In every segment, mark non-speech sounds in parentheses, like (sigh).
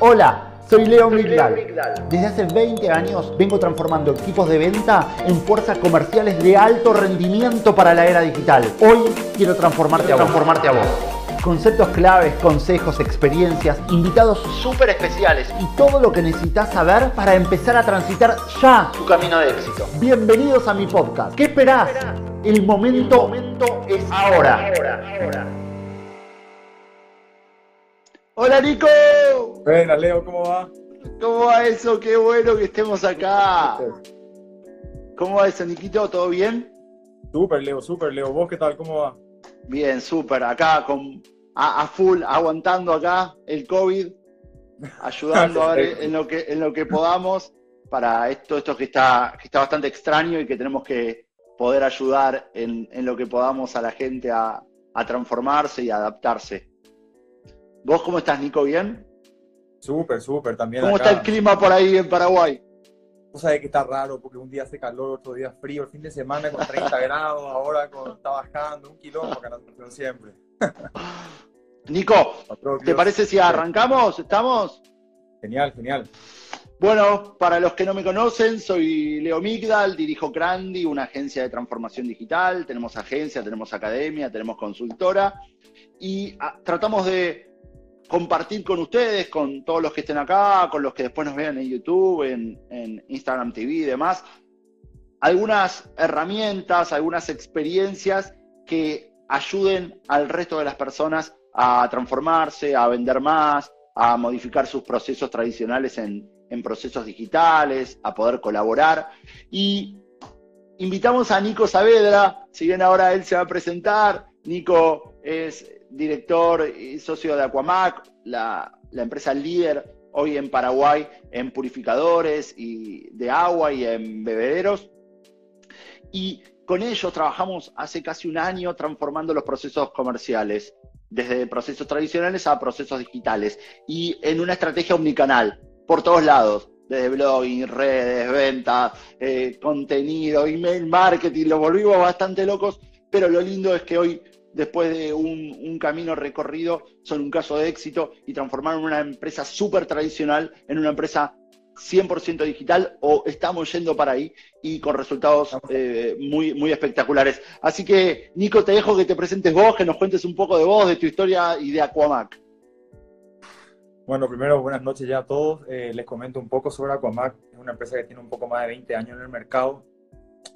Hola, soy Leo Migdal. Desde hace 20 años vengo transformando equipos de venta en fuerzas comerciales de alto rendimiento para la era digital. Hoy quiero transformarte, a, vos. transformarte a vos. Conceptos claves, consejos, experiencias, invitados súper especiales y todo lo que necesitas saber para empezar a transitar ya tu camino de éxito. Bienvenidos a mi podcast. ¿Qué esperás? El momento, momento es ahora. Hola Nico. Buenas, Leo, ¿cómo va? ¿Cómo va eso? Qué bueno que estemos acá. ¿Cómo va eso, Niquito? ¿Todo bien? Súper, Leo, súper, Leo. ¿Vos qué tal? ¿Cómo va? Bien, súper. Acá con a, full, aguantando acá el COVID, (laughs) ayudando a ver en lo que en lo que podamos para esto, esto que está, que está bastante extraño y que tenemos que poder ayudar en, lo que podamos a la gente a, a transformarse y adaptarse. ¿Vos cómo estás, Nico? ¿Bien? Súper, súper, también. ¿Cómo está el clima por ahí en Paraguay? Vos sabés que está raro porque un día hace calor, otro día frío, el fin de semana con 30 (laughs) grados, ahora con, está bajando, un kilómetro, que siempre. (laughs) Nico, ¿te parece si arrancamos? ¿Estamos? Genial, genial. Bueno, para los que no me conocen, soy Leo Migdal, dirijo Crandi, una agencia de transformación digital. Tenemos agencia, tenemos academia, tenemos consultora y ah, tratamos de compartir con ustedes, con todos los que estén acá, con los que después nos vean en YouTube, en, Instagram TV y demás, algunas herramientas, algunas experiencias que ayuden al resto de las personas a transformarse, a vender más, a modificar sus procesos tradicionales en, en procesos digitales, a poder colaborar. Y invitamos a Nico Saavedra, si bien ahora él se va a presentar, Nico es director y socio de Aquamac, la, empresa líder hoy en Paraguay en purificadores y de agua y en bebederos. Y con ellos trabajamos hace casi un año transformando los procesos comerciales, desde procesos tradicionales a procesos digitales, y en una estrategia omnicanal, por todos lados, desde blogging, redes, ventas, eh, contenido, email marketing, lo volvimos bastante locos, pero lo lindo es que hoy después de un, camino recorrido, son un caso de éxito y transformaron una empresa súper tradicional en una empresa 100% digital o estamos yendo para ahí y con resultados eh, muy, muy espectaculares. Así que, Nico, te dejo que te presentes vos, que nos cuentes un poco de vos, de tu historia y de Aquamac. Bueno, primero, buenas noches ya a todos. Eh, les comento un poco sobre Aquamac. Es una empresa que tiene un poco más de 20 años en el mercado.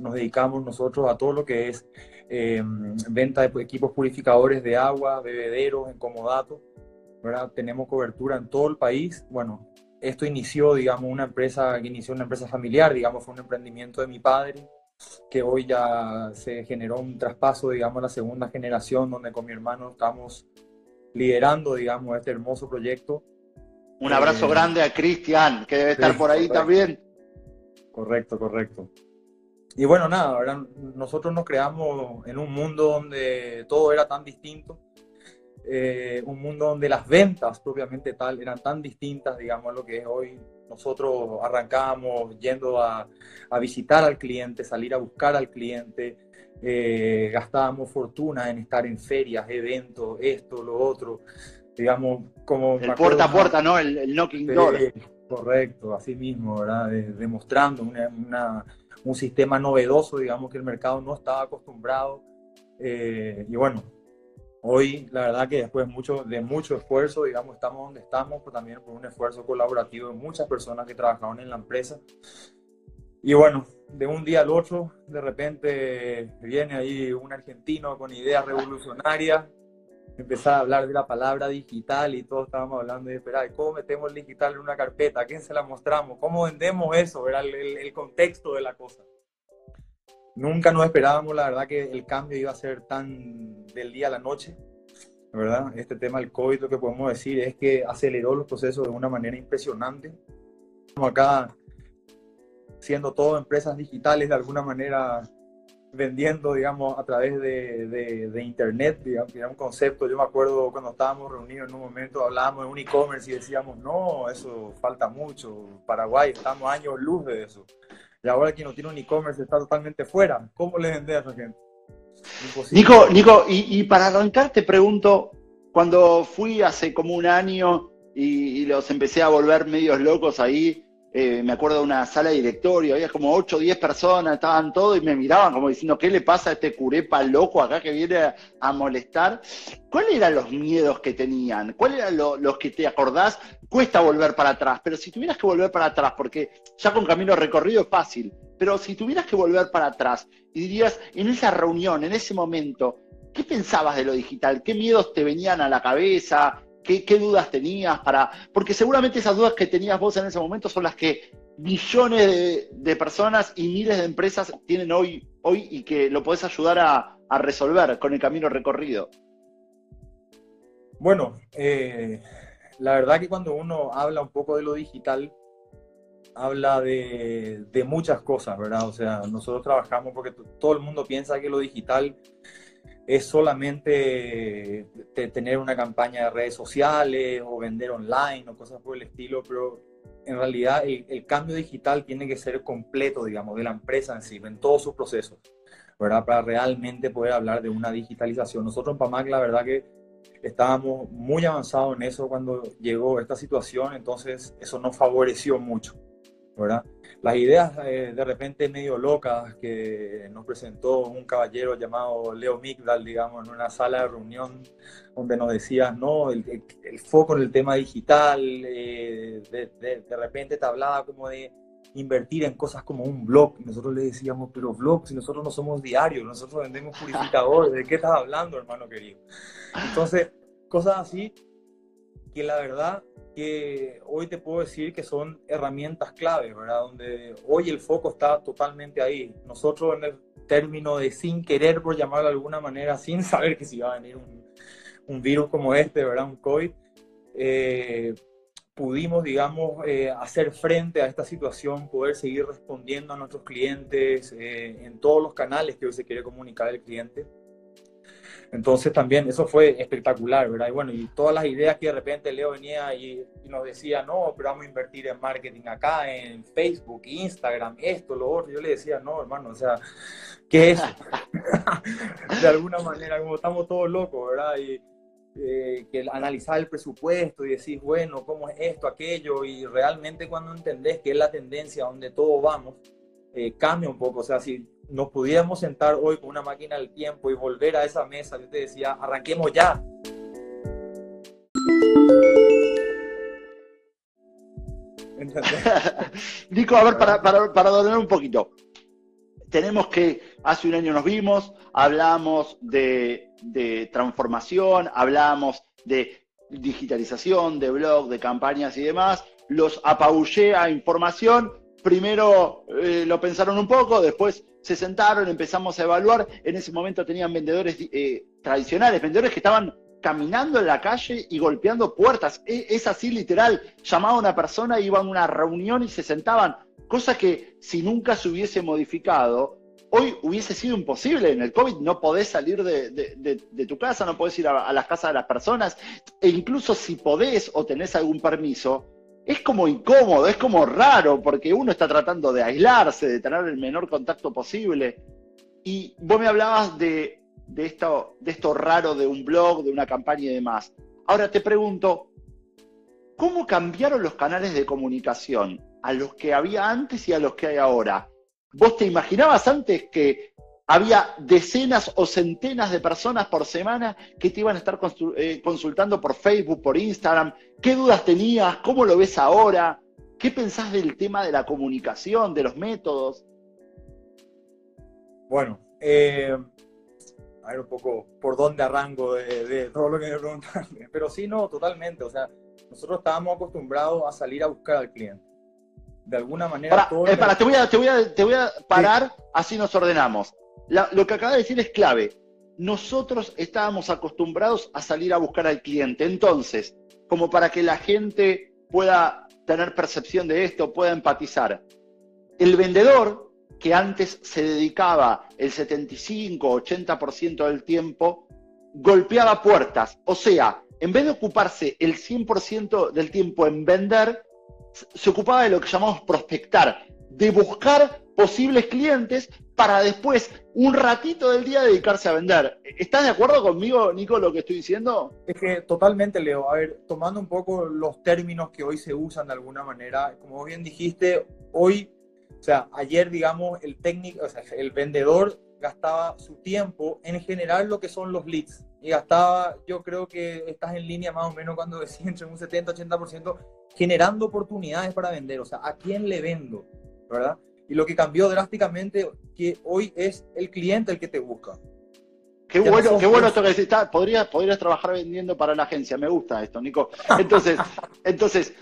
Nos dedicamos nosotros a todo lo que es Em, venta de equipos purificadores de agua, bebederos, en comodato. ¿verdad? Tenemos cobertura en todo el país. Bueno, esto inició, digamos, una empresa que inició una empresa familiar, digamos, fue un emprendimiento de mi padre, que hoy ya se generó un traspaso, digamos, a la segunda generación, donde con mi hermano estamos liderando, digamos, este hermoso proyecto. Un abrazo eh, grande a Cristian, que debe estar por ahí también. Correcto, correcto. Y bueno, nada, nosotros nos creamos en un mundo donde todo era tan distinto, eh, un mundo donde las ventas propiamente tal eran tan distintas, digamos, a lo que es hoy. Nosotros arrancábamos yendo a, visitar al cliente, salir a buscar al cliente, eh, gastábamos fortuna en estar en ferias, eventos, esto, lo otro, digamos, como... El puerta a puerta, ¿no? El, knocking door. Correcto, así mismo, ¿verdad? demostrando una un sistema novedoso, digamos, que el mercado no estaba acostumbrado. Eh, y bueno, hoy la verdad que después mucho, de mucho esfuerzo, digamos, estamos donde estamos, pero también por un esfuerzo colaborativo de muchas personas que trabajaron en la empresa. Y bueno, de un día al otro, de repente viene ahí un argentino con ideas revolucionarias empezar a hablar de la palabra digital y todos estábamos hablando de, espera, ¿cómo metemos el digital en una carpeta? ¿A quién se la mostramos? ¿Cómo vendemos eso? Era el, el, contexto de la cosa. Nunca nos esperábamos, la verdad, que el cambio iba a ser tan del día a la noche. ¿verdad? Este tema del COVID, lo que podemos decir es que aceleró los procesos de una manera impresionante. Estamos acá siendo todo empresas digitales de alguna manera vendiendo, digamos, a través de, de, internet, digamos, era un concepto. Yo me acuerdo cuando estábamos reunidos en un momento, hablábamos de un e-commerce y decíamos, no, eso falta mucho. Paraguay, estamos años luz de eso. Y ahora quien no tiene un e-commerce está totalmente fuera. ¿Cómo le vendes a esa gente? Nico, Nico y, para arrancar te pregunto, cuando fui hace como un año y, los empecé a volver medios locos ahí. Eh, me acuerdo de una sala de directorio, había como 8 o 10 personas, estaban todos y me miraban como diciendo, ¿qué le pasa a este curepa loco acá que viene a, molestar? ¿Cuáles eran los miedos que tenían? ¿Cuáles eran los que te acordás? Cuesta volver para atrás, pero si tuvieras que volver para atrás, porque ya con camino recorrido es fácil, pero si tuvieras que volver para atrás y dirías, en esa reunión, en ese momento, ¿qué pensabas de lo digital? ¿Qué miedos te venían a la cabeza? ¿Qué, dudas tenías para.? Porque seguramente esas dudas que tenías vos en ese momento son las que millones de, personas y miles de empresas tienen hoy, hoy y que lo podés ayudar a, resolver con el camino recorrido. Bueno, eh, la verdad que cuando uno habla un poco de lo digital, habla de, de, muchas cosas, ¿verdad? O sea, nosotros trabajamos porque todo el mundo piensa que lo digital es solamente tener una campaña de redes sociales o vender online o cosas por el estilo, pero en realidad el, cambio digital tiene que ser completo, digamos, de la empresa en sí, en todos sus procesos, ¿verdad? Para realmente poder hablar de una digitalización. Nosotros en PAMAC, la verdad que estábamos muy avanzados en eso cuando llegó esta situación, entonces eso nos favoreció mucho, ¿verdad? Las ideas eh, de repente medio locas que nos presentó un caballero llamado Leo Migdal, digamos, en una sala de reunión donde nos decía, no, el, foco en el tema digital, eh, de, repente te hablaba como de invertir en cosas como un blog. Nosotros le decíamos, pero blog, si nosotros no somos diarios, nosotros vendemos purificadores, ¿de qué estás hablando, hermano querido? Entonces, cosas así que la verdad que hoy te puedo decir que son herramientas clave, ¿verdad? Donde hoy el foco está totalmente ahí. Nosotros en el término de sin querer, por llamarlo de alguna manera, sin (laughs) saber que si iba a venir un, un virus como este, ¿verdad? Un COVID, eh, pudimos, digamos, eh, hacer frente a esta situación, poder seguir respondiendo a nuestros clientes eh, en todos los canales que hoy se quiere comunicar el cliente. Entonces también eso fue espectacular, ¿verdad? Y bueno, y todas las ideas que de repente Leo venía y, nos decía, no, pero vamos a invertir en marketing acá, en Facebook, Instagram, esto, lo otro. Yo le decía, no, hermano, o sea, ¿qué es? (laughs) de alguna manera, como estamos todos locos, ¿verdad? Y eh, que analizar el presupuesto y decir, bueno, ¿cómo es esto, aquello? Y realmente cuando entendés que es la tendencia donde todos vamos, eh, cambia un poco. O sea, si nos pudiéramos sentar hoy con una máquina del tiempo y volver a esa mesa, yo te decía, arranquemos ya. (laughs) Nico, a ver, para, para, un poquito. Tenemos que, hace un año nos vimos, hablamos de, de transformación, hablamos de digitalización, de blog, de campañas y demás. Los apabullé a información. Primero eh, lo pensaron un poco, después se sentaron, empezamos a evaluar. En ese momento tenían vendedores eh, tradicionales, vendedores que estaban caminando en la calle y golpeando puertas. E, es, así literal. Llamaba a una persona, iban a una reunión y se sentaban. Cosa que si nunca se hubiese modificado, hoy hubiese sido imposible. En el COVID no podés salir de, tu casa, no podés ir a, a, las casas de las personas. E incluso si podés o tenés algún permiso, es como incómodo, es como raro, porque uno está tratando de aislarse, de tener el menor contacto posible. Y vos me hablabas de, esto, de esto raro de un blog, de una campaña y demás. Ahora te pregunto, ¿cómo cambiaron los canales de comunicación a los que había antes y a los que hay ahora? ¿Vos te imaginabas antes que había decenas o centenas de personas por semana que te iban a estar eh, consultando por Facebook, por Instagram. ¿Qué dudas tenías? ¿Cómo lo ves ahora? ¿Qué pensás del tema de la comunicación, de los métodos? Bueno, eh, a ver un poco por dónde arranco de, todo lo que me preguntaste. (laughs) Pero sí, no, totalmente. O sea, nosotros estábamos acostumbrados a salir a buscar al cliente. De alguna manera. Para, eh, te, voy a, te, voy a, te voy a parar, así nos ordenamos lo que acaba de decir es clave. Nosotros estábamos acostumbrados a salir a buscar al cliente. Entonces, como para que la gente pueda tener percepción de esto, pueda empatizar, el vendedor que antes se dedicaba el 75-80% del tiempo, golpeaba puertas. O sea, en vez de ocuparse el 100% del tiempo en vender, se ocupaba de lo que llamamos prospectar, de buscar posibles clientes para después, un ratito del día, dedicarse a vender. ¿Estás de acuerdo conmigo, Nico, lo que estoy diciendo? Es que totalmente, Leo. A ver, tomando un poco los términos que hoy se usan de alguna manera, como bien dijiste, hoy, o sea, ayer, digamos, el técnico, o sea, el vendedor gastaba su tiempo en general lo que son los leads. Y gastaba, yo creo que estás en línea más o menos cuando decís entre un 70-80% generando oportunidades para vender. O sea, ¿a quién le vendo? ¿Verdad? Y lo que cambió drásticamente, que hoy es el cliente el que te busca. Qué bueno, qué bueno esto que decís. Podrías, podrías trabajar vendiendo para la agencia. Me gusta esto, Nico. Entonces, (laughs) entonces,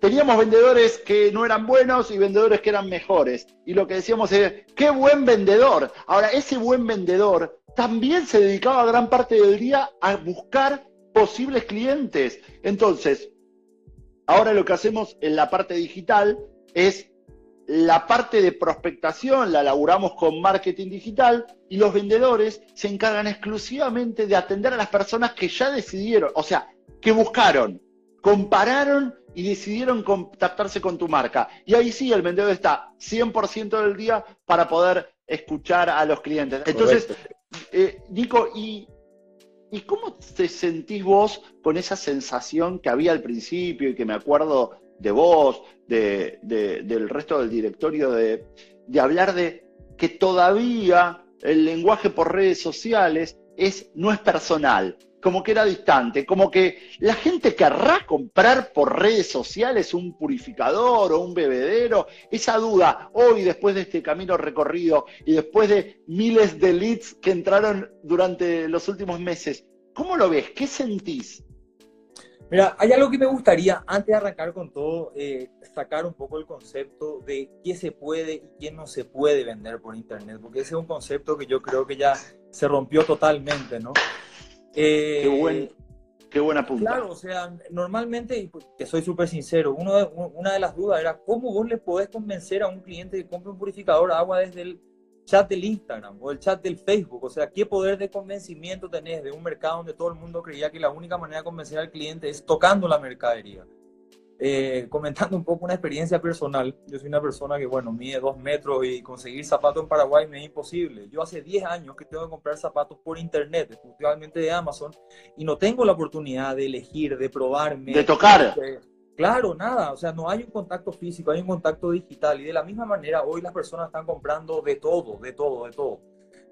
teníamos vendedores que no eran buenos y vendedores que eran mejores. Y lo que decíamos es, qué buen vendedor. Ahora, ese buen vendedor también se dedicaba gran parte del día a buscar posibles clientes. Entonces, ahora lo que hacemos en la parte digital es la parte de prospectación la laburamos con marketing digital y los vendedores se encargan exclusivamente de atender a las personas que ya decidieron, o sea, que buscaron, compararon y decidieron contactarse con tu marca. Y ahí sí, el vendedor está 100% del día para poder escuchar a los clientes. Entonces, eh, Nico, ¿y, ¿y cómo te sentís vos con esa sensación que había al principio y que me acuerdo de vos, de, del resto del directorio, de, de hablar de que todavía el lenguaje por redes sociales es, no es personal, como que era distante, como que la gente querrá comprar por redes sociales un purificador o un bebedero. Esa duda, hoy después de este camino recorrido y después de miles de leads que entraron durante los últimos meses, ¿cómo lo ves? ¿Qué sentís? Mira, hay algo que me gustaría, antes de arrancar con todo, eh, sacar un poco el concepto de qué se puede y qué no se puede vender por Internet, porque ese es un concepto que yo creo que ya se rompió totalmente, ¿no? Eh, qué, buen, qué buena punta. Claro, o sea, normalmente, y pues, te soy súper sincero, uno de, una de las dudas era cómo vos le podés convencer a un cliente que compre un purificador de agua desde el chat del Instagram o el chat del Facebook. O sea, ¿qué poder de convencimiento tenés de un mercado donde todo el mundo creía que la única manera de convencer al cliente es tocando la mercadería? Eh, comentando un poco una experiencia personal, yo soy una persona que, bueno, mide dos metros y conseguir zapatos en Paraguay me es imposible. Yo hace 10 años que tengo que comprar zapatos por internet, exclusivamente de Amazon, y no tengo la oportunidad de elegir, de probarme. De tocar. Claro, nada, o sea, no hay un contacto físico, hay un contacto digital y de la misma manera hoy las personas están comprando de todo, de todo, de todo.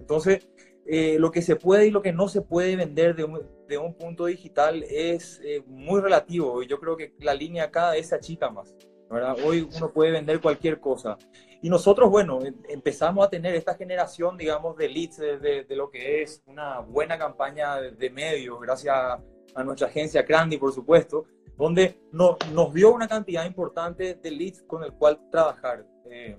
Entonces, eh, lo que se puede y lo que no se puede vender de un, de un punto digital es eh, muy relativo y yo creo que la línea cada vez se achica más. ¿verdad? Hoy uno puede vender cualquier cosa. Y nosotros, bueno, em, empezamos a tener esta generación, digamos, de leads de, de, lo que es una buena campaña de, de medios, gracias a nuestra agencia Crandy, por supuesto, donde no, nos dio una cantidad importante de leads con el cual trabajar. Eh,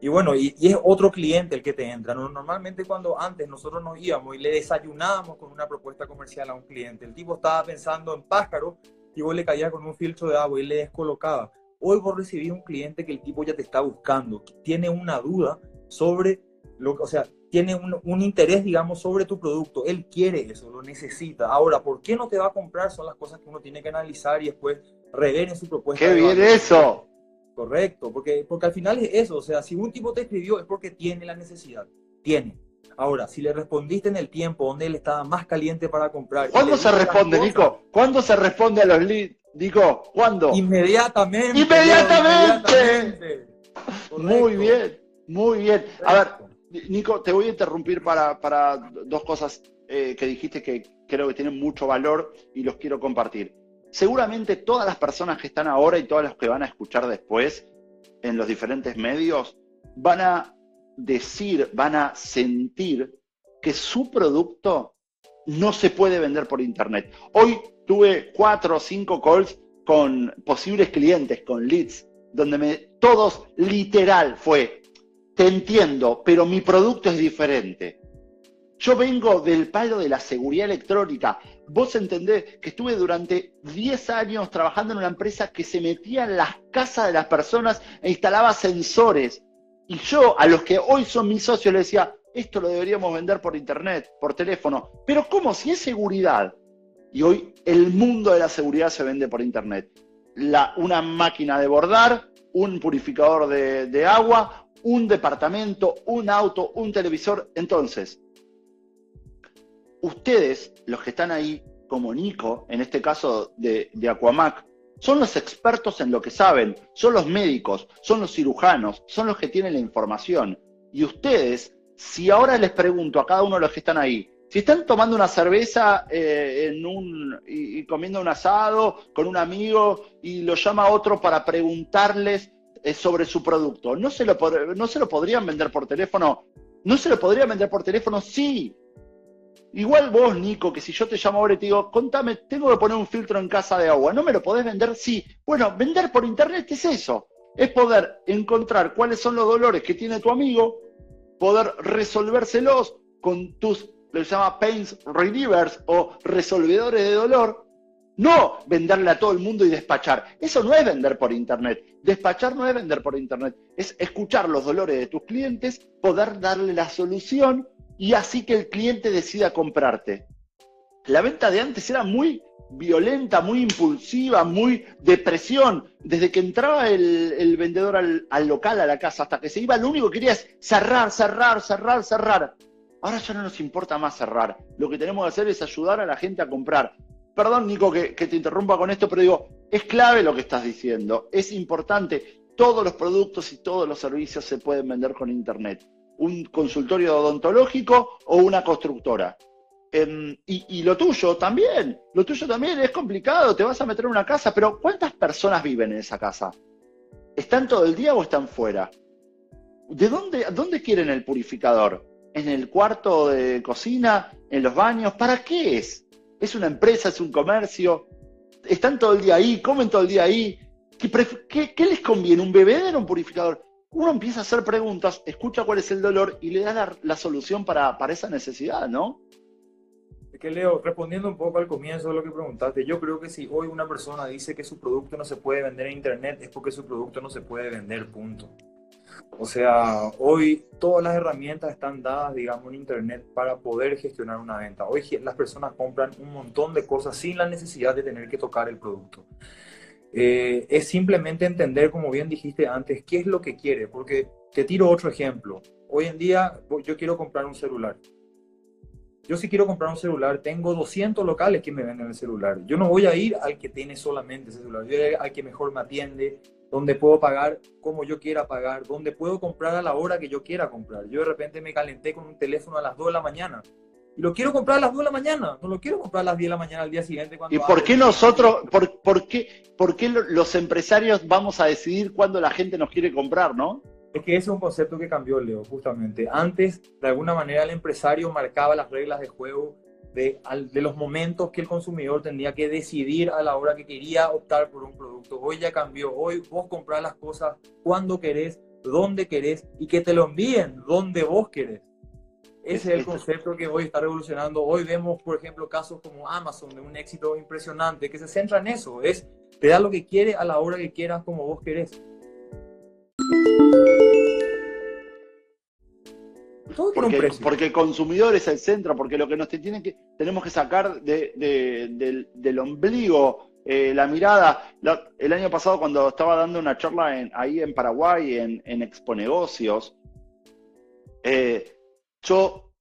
y bueno, y, es otro cliente el que te entra. Normalmente cuando antes nosotros nos íbamos y le desayunábamos con una propuesta comercial a un cliente, el tipo estaba pensando en pájaro y vos le caías con un filtro de agua y le descolocaba. Hoy vos recibís un cliente que el tipo ya te está buscando, que tiene una duda sobre lo o sea, tiene un, interés, digamos, sobre tu producto. Él quiere eso, lo necesita. Ahora, ¿por qué no te va a comprar? Son las cosas que uno tiene que analizar y después rever en su propuesta. ¡Qué bien eso! Correcto, porque, porque al final es eso. O sea, si un tipo te escribió es porque tiene la necesidad. Tiene. Ahora, si le respondiste en el tiempo donde él estaba más caliente para comprar. ¿Cuándo se responde, Nico? ¿Cuándo se responde a los leads? Nico, ¿cuándo? Inmediatamente. Inmediatamente. Muy bien, muy bien. A ver, Nico, te voy a interrumpir para, dos cosas eh, que dijiste que creo que tienen mucho valor y los quiero compartir. Seguramente todas las personas que están ahora y todas las que van a escuchar después en los diferentes medios van a decir, van a sentir que su producto no se puede vender por internet. Hoy tuve cuatro o cinco calls con posibles clientes, con leads, donde me, todos literal fue, te entiendo, pero mi producto es diferente. Yo vengo del palo de la seguridad electrónica. Vos entendés que estuve durante 10 años trabajando en una empresa que se metía en las casas de las personas e instalaba sensores. Y yo, a los que hoy son mis socios, les decía, esto lo deberíamos vender por internet, por teléfono. Pero ¿cómo? Si es seguridad. Y hoy el mundo de la seguridad se vende por internet. Una máquina de bordar un purificador de agua, un departamento, un auto, un televisor. Entonces, ustedes, los que están ahí, como Nico, en este caso de, de Aquamac, son los expertos en lo que saben, son los médicos, son los cirujanos, son los que tienen la información. Y ustedes, si ahora les pregunto a cada uno de los que están ahí, si están tomando una cerveza eh, un, y, comiendo un asado con un amigo y lo llama otro para preguntarles sobre su producto, ¿no se, lo, ¿no se lo podrían vender por teléfono? ¿No se lo podrían vender por teléfono? Sí, Igual vos, Nico, que si yo te llamo ahora y te digo, contame, tengo que poner un filtro en casa de agua, ¿no me lo podés vender? Sí. Bueno, vender por internet es eso. Es poder encontrar cuáles son los dolores que tiene tu amigo, poder resolvérselos con tus, lo llama pains relievers o resolvedores de dolor. No venderle a todo el mundo y despachar. Eso no es vender por internet. Despachar no es vender por internet. Es escuchar los dolores de tus clientes, poder darle la solución y así que el cliente decida comprarte. La venta de antes era muy violenta, muy impulsiva, muy depresión. Desde que entraba el, vendedor al, al, local, a la casa, hasta que se iba, lo único que quería es cerrar, cerrar, cerrar, cerrar. Ahora ya no nos importa más cerrar. Lo que tenemos que hacer es ayudar a la gente a comprar. Perdón, Nico, que, te interrumpa con esto, pero digo, es clave lo que estás diciendo. Es importante. Todos los productos y todos los servicios se pueden vender con Internet un consultorio odontológico o una constructora. Em, y, lo tuyo también, lo tuyo también es complicado, te vas a meter en una casa, pero ¿cuántas personas viven en esa casa? ¿Están todo el día o están fuera? ¿De dónde, dónde quieren el purificador? ¿En el cuarto de cocina? ¿En los baños? ¿Para qué es? ¿Es una empresa? ¿Es un comercio? ¿Están todo el día ahí? ¿Comen todo el día ahí? ¿Qué, les conviene? ¿Un bebé o un purificador? uno empieza a hacer preguntas, escucha cuál es el dolor y le da la, solución para, esa necesidad, ¿no? Es que Leo, respondiendo un poco al comienzo de lo que preguntaste, yo creo que si hoy una persona dice que su producto no se puede vender en Internet, es porque su producto no se puede vender, punto. O sea, hoy todas las herramientas están dadas, digamos, en Internet para poder gestionar una venta. Hoy las personas compran un montón de cosas sin la necesidad de tener que tocar el producto. Eh, es simplemente entender, como bien dijiste antes, qué es lo que quiere. Porque te tiro otro ejemplo. Hoy en día yo quiero comprar un celular. Yo si quiero comprar un celular, tengo 200 locales que me venden el celular. Yo no voy a ir al que tiene solamente ese celular. Yo voy al que mejor me atiende, donde puedo pagar como yo quiera pagar, donde puedo comprar a la hora que yo quiera comprar. Yo de repente me calenté con un teléfono a las 2 de la mañana y lo quiero comprar a las 2 de la mañana, no lo quiero comprar a las 10 de la mañana al día siguiente. ¿Y por qué nosotros, por, por, qué, por qué los empresarios vamos a decidir cuándo la gente nos quiere comprar, no? Es que ese es un concepto que cambió, Leo, justamente. Antes, de alguna manera, el empresario marcaba las reglas de juego de, de, los momentos que el consumidor tenía que decidir a la hora que quería optar por un producto. Hoy ya cambió. Hoy vos compras las cosas cuando querés, donde querés y que te lo envíen donde vos querés. Ese es el concepto que hoy está revolucionando. Hoy vemos, por ejemplo, casos como Amazon, de un éxito impresionante, que se centra en eso. Es, te da lo que quiere a la hora que quieras, como vos querés. Todo porque, un precio. porque el consumidor es el centro, porque lo que nos que, tenemos que sacar del, ombligo eh, la mirada. el año pasado, cuando estaba dando una charla en, ahí en Paraguay, en, en Expo Negocios, eh, yo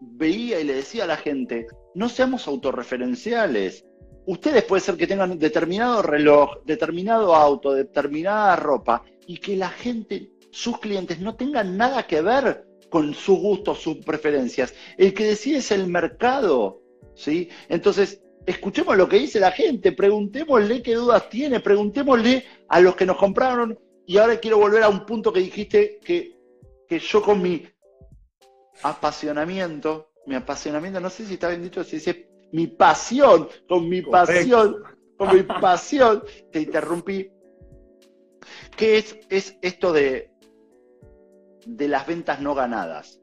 veía y le decía a la gente, no seamos autorreferenciales. Ustedes puede ser que tengan determinado reloj, determinado auto, determinada ropa, y que la gente, sus clientes, no tengan nada que ver con sus gustos, sus preferencias. El que decide es el mercado. ¿sí? Entonces, escuchemos lo que dice la gente, preguntémosle qué dudas tiene, preguntémosle a los que nos compraron. Y ahora quiero volver a un punto que dijiste que, que yo con mi apasionamiento, mi apasionamiento, no sé si está bien dicho, si dice mi pasión, con mi pasión, con mi pasión, te interrumpí. ¿Qué es, es esto de, de las ventas no ganadas?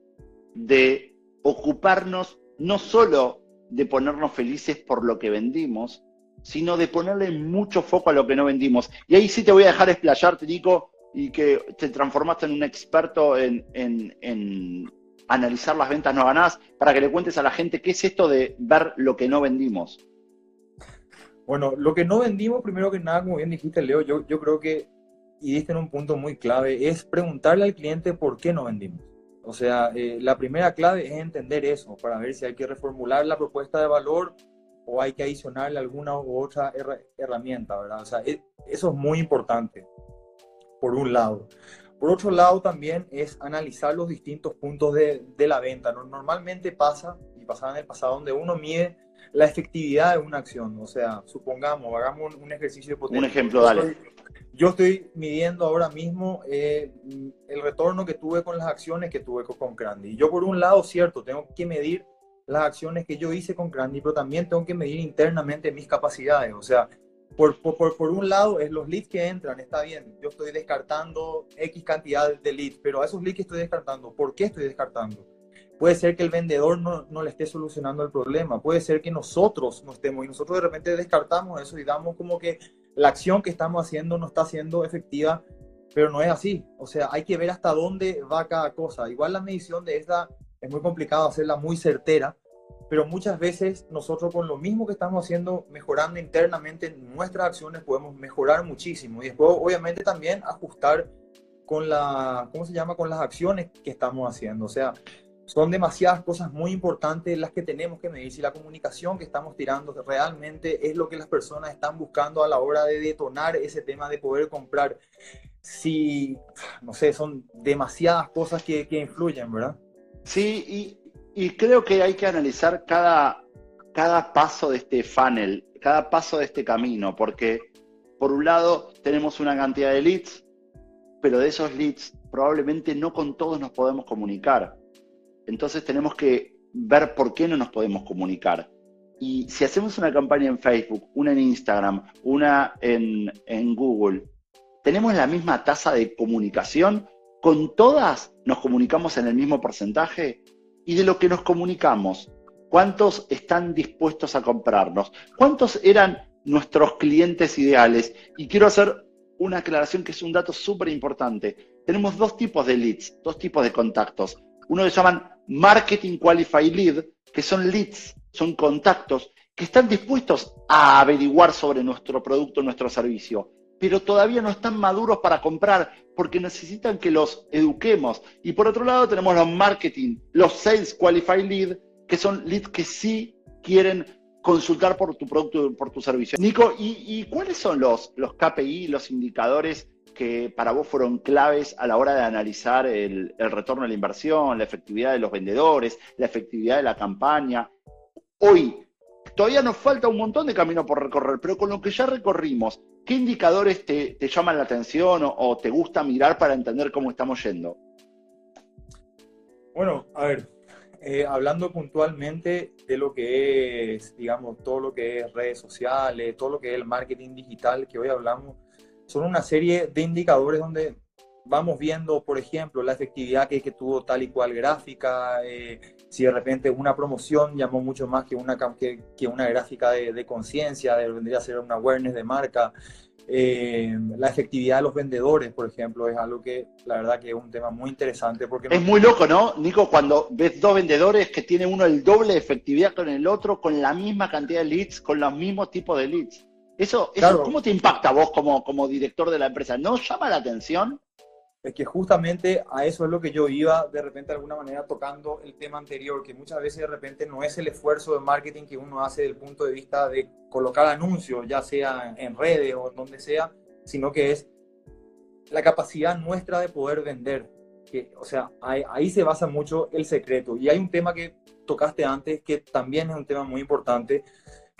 De ocuparnos no solo de ponernos felices por lo que vendimos, sino de ponerle mucho foco a lo que no vendimos. Y ahí sí te voy a dejar explayarte, Nico, y que te transformaste en un experto en, analizar las ventas no ganadas para que le cuentes a la gente qué es esto de ver lo que no vendimos. Bueno, lo que no vendimos, primero que nada, como bien dijiste, Leo, yo, yo creo que y diste en un punto muy clave, es preguntarle al cliente por qué no vendimos. O sea, eh, la primera clave es entender eso, para ver si hay que reformular la propuesta de valor o hay que adicionarle alguna u otra herramienta, ¿verdad? O sea, e, eso es muy importante, por un lado. Por otro lado, también es analizar los distintos puntos de, de la venta. Normalmente pasa, y pasaba en el pasado, donde uno mide la efectividad de una acción. O sea, supongamos, hagamos un, ejercicio hipotético. Un ejemplo, dale. Yo estoy midiendo ahora mismo eh, el retorno que tuve con las acciones que tuve con Crandy. Yo por un lado, cierto, tengo que medir las acciones que yo hice con Crandy, pero también tengo que medir internamente mis capacidades. O sea, por, por, por, un lado, es los leads que entran, está bien, yo estoy descartando X cantidad de leads, pero a esos leads que estoy descartando, ¿por qué estoy descartando? Puede ser que el vendedor no, no, le esté solucionando el problema, puede ser que nosotros no estemos y nosotros de repente descartamos eso y damos como que la acción que estamos haciendo no está siendo efectiva, pero no es así. O sea, hay que ver hasta dónde va cada cosa. Igual la medición de esta es muy complicado hacerla muy certera, pero muchas veces nosotros con lo mismo que estamos haciendo, mejorando internamente nuestras acciones, podemos mejorar muchísimo. Y después, obviamente, también ajustar con la, ¿cómo se llama? Con las acciones que estamos haciendo. O sea, son demasiadas cosas muy importantes las que tenemos que medir. Si la comunicación que estamos tirando realmente es lo que las personas están buscando a la hora de detonar ese tema de poder comprar. Si, no sé, son demasiadas cosas que, que influyen, ¿verdad? Sí, y, y, creo que hay que analizar cada, cada paso de este funnel, cada paso de este camino, porque por un lado tenemos una cantidad de leads, pero de esos leads probablemente no con todos nos podemos comunicar entonces tenemos que ver por qué no nos podemos comunicar. Y si hacemos una campaña en Facebook, una en Instagram, una en, Google, ¿tenemos la misma tasa de comunicación? ¿Con todas nos comunicamos en el mismo porcentaje? Y de lo que nos comunicamos, ¿cuántos están dispuestos a comprarnos? ¿Cuántos eran nuestros clientes ideales? Y quiero hacer una aclaración que es un dato súper importante. Tenemos dos tipos de leads, dos tipos de contactos. Uno se llaman Marketing Qualified Lead, que son leads, son contactos que están dispuestos a averiguar sobre nuestro producto, nuestro servicio, pero todavía no están maduros para comprar porque necesitan que los eduquemos. Y por otro lado tenemos los marketing, los sales qualified lead, que son leads que sí quieren consultar por tu producto, por tu servicio. Nico, ¿y, cuáles son los KPI, los indicadores que para vos fueron claves a la hora de analizar el, retorno de la inversión, la efectividad de los vendedores, la efectividad de la campaña. Hoy, todavía nos falta un montón de camino por recorrer, pero con lo que ya recorrimos, ¿qué indicadores te, llaman la atención o, te gusta mirar para entender cómo estamos yendo? Bueno, a ver, eh, hablando puntualmente de lo que es, digamos, todo lo que es redes sociales, todo lo que es el marketing digital que hoy hablamos, son una serie de indicadores donde vamos viendo, por ejemplo, la efectividad que, que tuvo tal y cual gráfica, eh, si de repente una promoción llamó mucho más que una, que, que una gráfica de, de conciencia, vendría a ser una awareness de marca. Eh, la efectividad de los vendedores, por ejemplo, es algo que la verdad que es un tema muy interesante. porque Es muy loco, ¿no, Nico? Cuando ves dos vendedores que tienen uno el doble de efectividad con el otro, con la misma cantidad de leads, con los mismos tipos de leads. Eso, ¿cómo te impacta vos como, como director de la empresa? ¿No llama la atención? Es que justamente a eso es lo que yo iba de repente de alguna manera tocando el tema anterior, que muchas veces de repente no es el esfuerzo de marketing que uno hace desde el punto de vista de colocar anuncios, ya sea en redes o en donde sea, sino que es la capacidad nuestra de poder vender. Que, o sea, ahí, ahí se basa mucho el secreto. Y hay un tema que tocaste antes que también es un tema muy importante,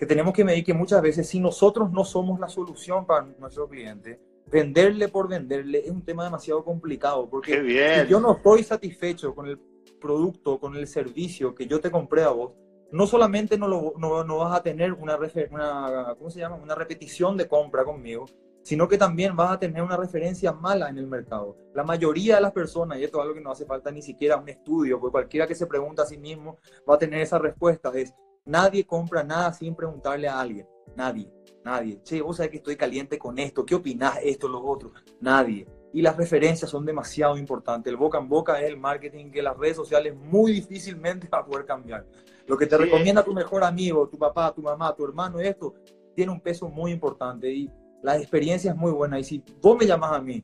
que tenemos que medir que muchas veces si nosotros no somos la solución para nuestro cliente, venderle por venderle es un tema demasiado complicado, porque si yo no estoy satisfecho con el producto, con el servicio que yo te compré a vos, no solamente no, lo, no, no vas a tener una, una, ¿cómo se llama? una repetición de compra conmigo, sino que también vas a tener una referencia mala en el mercado. La mayoría de las personas, y esto es algo que no hace falta ni siquiera un estudio, porque cualquiera que se pregunta a sí mismo va a tener esa respuesta, es Nadie compra nada sin preguntarle a alguien. Nadie, nadie. Che, vos sabés que estoy caliente con esto. ¿Qué opinás esto, lo otro? Nadie. Y las referencias son demasiado importantes. El boca en boca es el marketing que las redes sociales muy difícilmente va a poder cambiar. Lo que te recomienda tu mejor amigo, tu papá, tu mamá, tu hermano, esto tiene un peso muy importante. Y la experiencia es muy buena y si vos me llamas a mí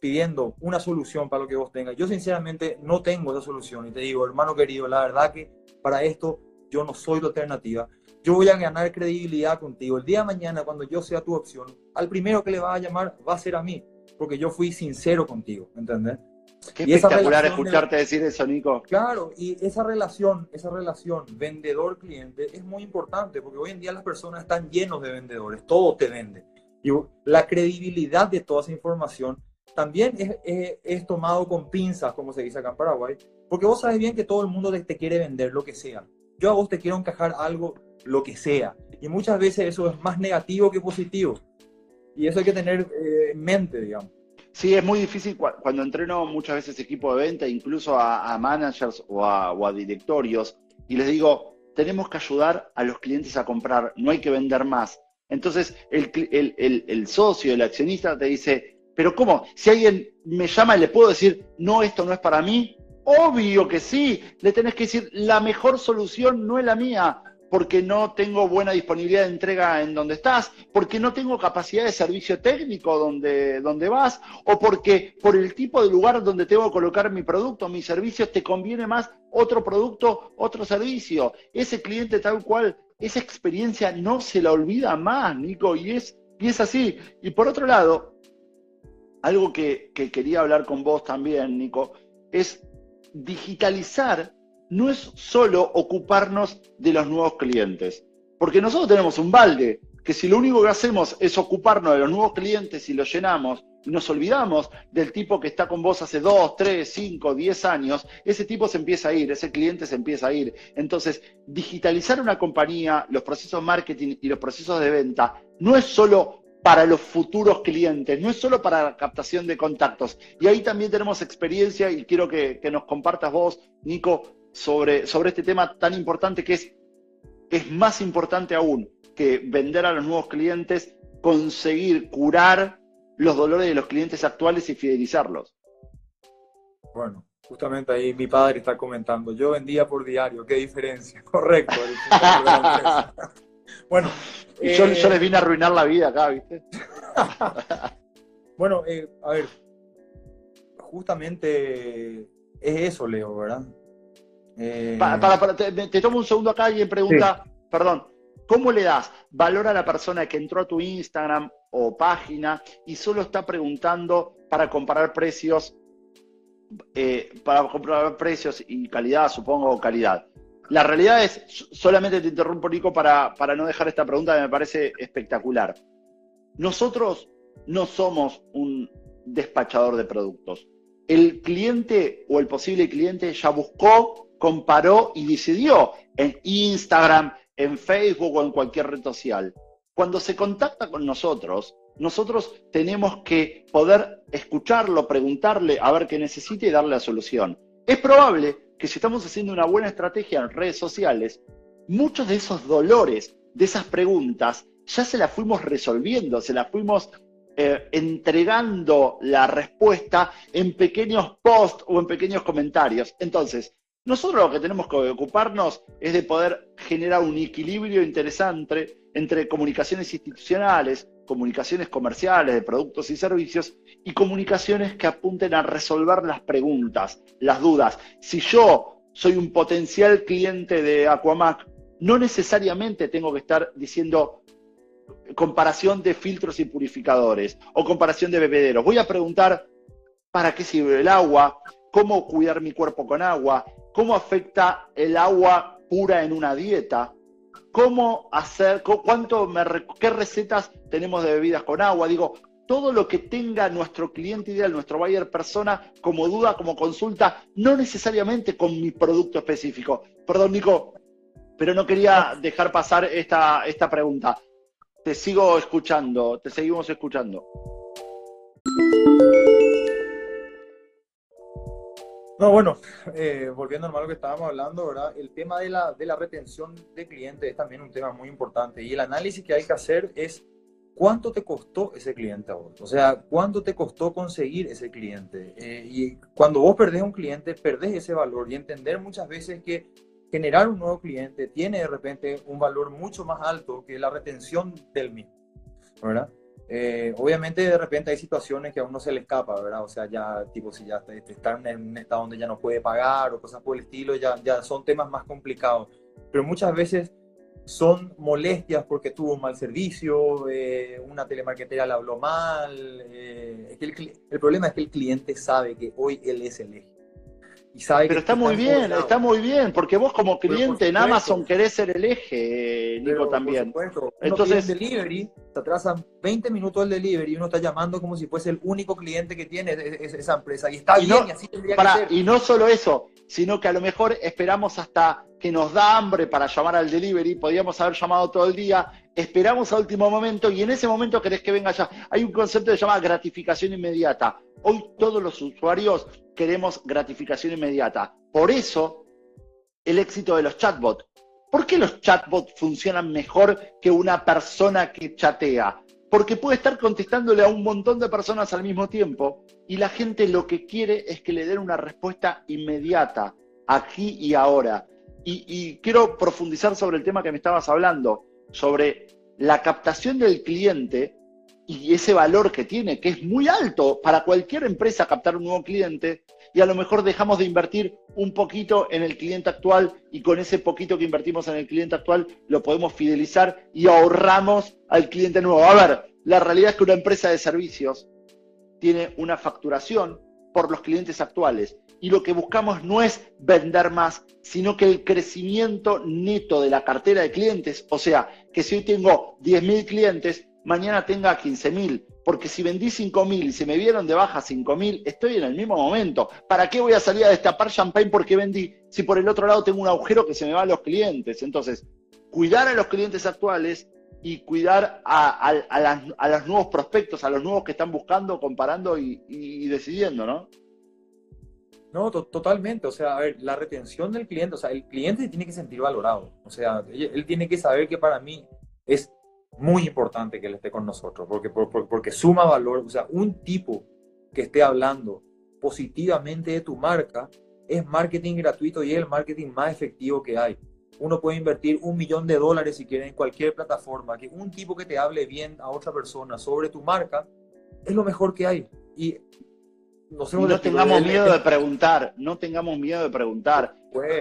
pidiendo una solución para lo que vos tengas, yo sinceramente no tengo esa solución y te digo, hermano querido, la verdad que para esto yo no soy la alternativa. Yo voy a ganar credibilidad contigo. El día de mañana, cuando yo sea tu opción, al primero que le va a llamar va a ser a mí, porque yo fui sincero contigo, ¿entendés? Qué espectacular escucharte decir eso, Nico. Claro, y esa relación, esa relación vendedor-cliente es muy importante, porque hoy en día las personas están llenos de vendedores, todo te vende. Y la credibilidad de toda esa información también es, es, tomado con pinzas, como se dice acá en Paraguay, porque vos sabes bien que todo el mundo te quiere vender lo que sea. Yo a vos te quiero encajar algo, lo que sea. Y muchas veces eso es más negativo que positivo. Y eso hay que tener eh, en mente, digamos. Sí, es muy difícil cuando entreno muchas veces equipo de venta, incluso a, managers o a, directorios, y les digo, tenemos que ayudar a los clientes a comprar, no hay que vender más. Entonces el, el, socio, el accionista te dice, pero ¿cómo? Si alguien me llama y le puedo decir, no, esto no es para mí, obvio que sí, le tenés que decir, la mejor solución no es la mía, porque no tengo buena disponibilidad de entrega en donde estás, porque no tengo capacidad de servicio técnico donde, donde vas, o porque por el tipo de lugar donde tengo que colocar mi producto, mis servicios, te conviene más otro producto, otro servicio. Ese cliente tal cual, esa experiencia no se la olvida más, Nico, y es, y es así. Y por otro lado, algo que, que quería hablar con vos también, Nico, es digitalizar no es solo ocuparnos de los nuevos clientes, porque nosotros tenemos un balde, que si lo único que hacemos es ocuparnos de los nuevos clientes y los llenamos y nos olvidamos del tipo que está con vos hace 2, 3, 5, 10 años, ese tipo se empieza a ir, ese cliente se empieza a ir. Entonces, digitalizar una compañía, los procesos de marketing y los procesos de venta, no es solo para los futuros clientes, no es solo para la captación de contactos. Y ahí también tenemos experiencia y quiero que, que nos compartas vos, Nico, sobre, sobre este tema tan importante que es, es más importante aún que vender a los nuevos clientes, conseguir curar los dolores de los clientes actuales y fidelizarlos. Bueno, justamente ahí mi padre está comentando, yo vendía por diario, qué diferencia, (laughs) correcto. (laughs) bueno, yo, les eh, vine a arruinar la vida acá, ¿viste? (laughs) bueno, eh, a ver, justamente es eso, Leo, ¿verdad? Eh, te, tomo un segundo acá y me pregunta, perdón, ¿cómo le das valor a la persona que entró a tu Instagram o página y solo está preguntando para comparar precios, eh, para comparar precios y calidad, supongo, o calidad? La realidad es, solamente te interrumpo, Nico, para, para no dejar esta pregunta que me parece espectacular. Nosotros no somos un despachador de productos. El cliente o el posible cliente ya buscó comparó y decidió en Instagram, en Facebook o en cualquier red social. Cuando se contacta con nosotros, nosotros tenemos que poder escucharlo, preguntarle a ver qué necesita y darle la solución. Es probable que si estamos haciendo una buena estrategia en redes sociales, muchos de esos dolores, de esas preguntas, ya se las fuimos resolviendo, se las fuimos eh, entregando la respuesta en pequeños posts o en pequeños comentarios. Entonces, nosotros lo que tenemos que ocuparnos es de poder generar un equilibrio interesante entre comunicaciones institucionales, comunicaciones comerciales de productos y servicios y comunicaciones que apunten a resolver las preguntas, las dudas. Si yo soy un potencial cliente de Aquamac, no necesariamente tengo que estar diciendo comparación de filtros y purificadores o comparación de bebederos. Voy a preguntar para qué sirve el agua, cómo cuidar mi cuerpo con agua, cómo afecta el agua pura en una dieta, cómo hacer, cuánto qué recetas tenemos de bebidas con agua. Digo, todo lo que tenga nuestro cliente ideal, nuestro buyer persona, como duda, como consulta, no necesariamente con mi producto específico. Perdón, Nico, pero no quería dejar pasar esta, esta pregunta. Te sigo escuchando, te seguimos escuchando. No, bueno, eh, volviendo al lo que estábamos hablando, ¿verdad? El tema de la, de la retención de clientes es también un tema muy importante y el análisis que hay que hacer es cuánto te costó ese cliente a vos, o sea, cuánto te costó conseguir ese cliente. Eh, y cuando vos perdés un cliente, perdés ese valor y entender muchas veces que generar un nuevo cliente tiene de repente un valor mucho más alto que la retención del mismo, ¿verdad? Eh, obviamente de repente hay situaciones que a uno se le escapa, ¿verdad? O sea, ya tipo si ya está, en un estado donde ya no puede pagar o cosas por el estilo, ya, ya son temas más complicados. Pero muchas veces son molestias porque tuvo un mal servicio, eh, una telemarketera le habló mal. Eh, es que el, el, problema es que el cliente sabe que hoy él es el eje pero está muy bien, está muy bien, porque vos como cliente en Amazon querés ser el eje, Nico, también. Entonces, el delivery, te atrasan 20 minutos el delivery y uno está llamando como si fuese el único cliente que tiene esa empresa. Y está bien, y así tendría que ser. Y no solo eso, sino que a lo mejor esperamos hasta que nos da hambre para llamar al delivery, podríamos haber llamado todo el día, esperamos a último momento y en ese momento querés que venga ya. Hay un concepto que se llama gratificación inmediata. Hoy todos los usuarios queremos gratificación inmediata. Por eso, el éxito de los chatbots. ¿Por qué los chatbots funcionan mejor que una persona que chatea? Porque puede estar contestándole a un montón de personas al mismo tiempo y la gente lo que quiere es que le den una respuesta inmediata, aquí y ahora. Y, y quiero profundizar sobre el tema que me estabas hablando, sobre la captación del cliente y ese valor que tiene, que es muy alto para cualquier empresa captar un nuevo cliente, y a lo mejor dejamos de invertir un poquito en el cliente actual y con ese poquito que invertimos en el cliente actual lo podemos fidelizar y ahorramos al cliente nuevo. A ver, la realidad es que una empresa de servicios tiene una facturación por los clientes actuales y lo que buscamos no es vender más, sino que el crecimiento neto de la cartera de clientes, o sea, que si hoy tengo 10.000 clientes, mañana tenga 15.000, porque si vendí 5.000 y se me vieron de baja 5.000, estoy en el mismo momento. ¿Para qué voy a salir a destapar champagne porque vendí si por el otro lado tengo un agujero que se me va a los clientes? Entonces, cuidar a los clientes actuales y cuidar a, los nuevos prospectos, a los nuevos que están buscando, comparando y, decidiendo, ¿no? No, totalmente. O sea, a ver, la retención del cliente, o sea, el cliente tiene que sentir valorado. O sea, él tiene que saber que para mí es muy importante que él esté con nosotros, porque, porque suma valor. O sea, un tipo que esté hablando positivamente de tu marca es marketing gratuito y es el marketing más efectivo que hay. Uno puede invertir un millón de dólares si quiere en cualquier plataforma, que un tipo que te hable bien a otra persona sobre tu marca es lo mejor que hay. Y no, tengamos miedo de preguntar, no tengamos miedo de preguntar.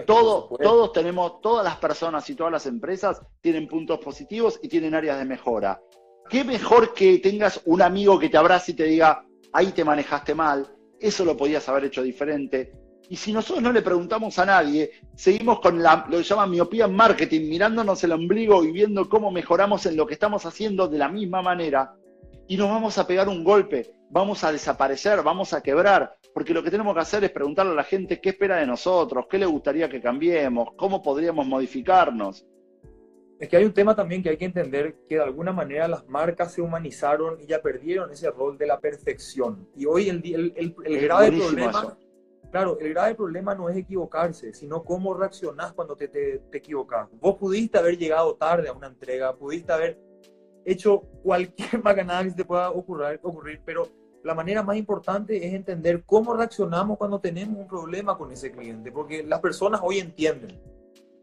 Todos, todos tenemos, todas las personas y todas las empresas tienen puntos positivos y tienen áreas de mejora. Qué mejor que tengas un amigo que te abrace y te diga, ahí te manejaste mal, eso lo podías haber hecho diferente. Y si nosotros no le preguntamos a nadie, seguimos con la, lo que llaman miopía en marketing, mirándonos el ombligo y viendo cómo mejoramos en lo que estamos haciendo de la misma manera, y nos vamos a pegar un golpe, vamos a desaparecer, vamos a quebrar, porque lo que tenemos que hacer es preguntarle a la gente qué espera de nosotros, qué le gustaría que cambiemos, cómo podríamos modificarnos. Es que hay un tema también que hay que entender que de alguna manera las marcas se humanizaron y ya perdieron ese rol de la perfección. Y hoy el, el, el, grave problema, claro, el grave problema no es equivocarse, sino cómo reaccionás cuando te, te, te equivocas. Vos pudiste haber llegado tarde a una entrega, pudiste haber hecho cualquier (laughs) macanada que se te pueda ocurrir, ocurrir, pero la manera más importante es entender cómo reaccionamos cuando tenemos un problema con ese cliente, porque las personas hoy entienden,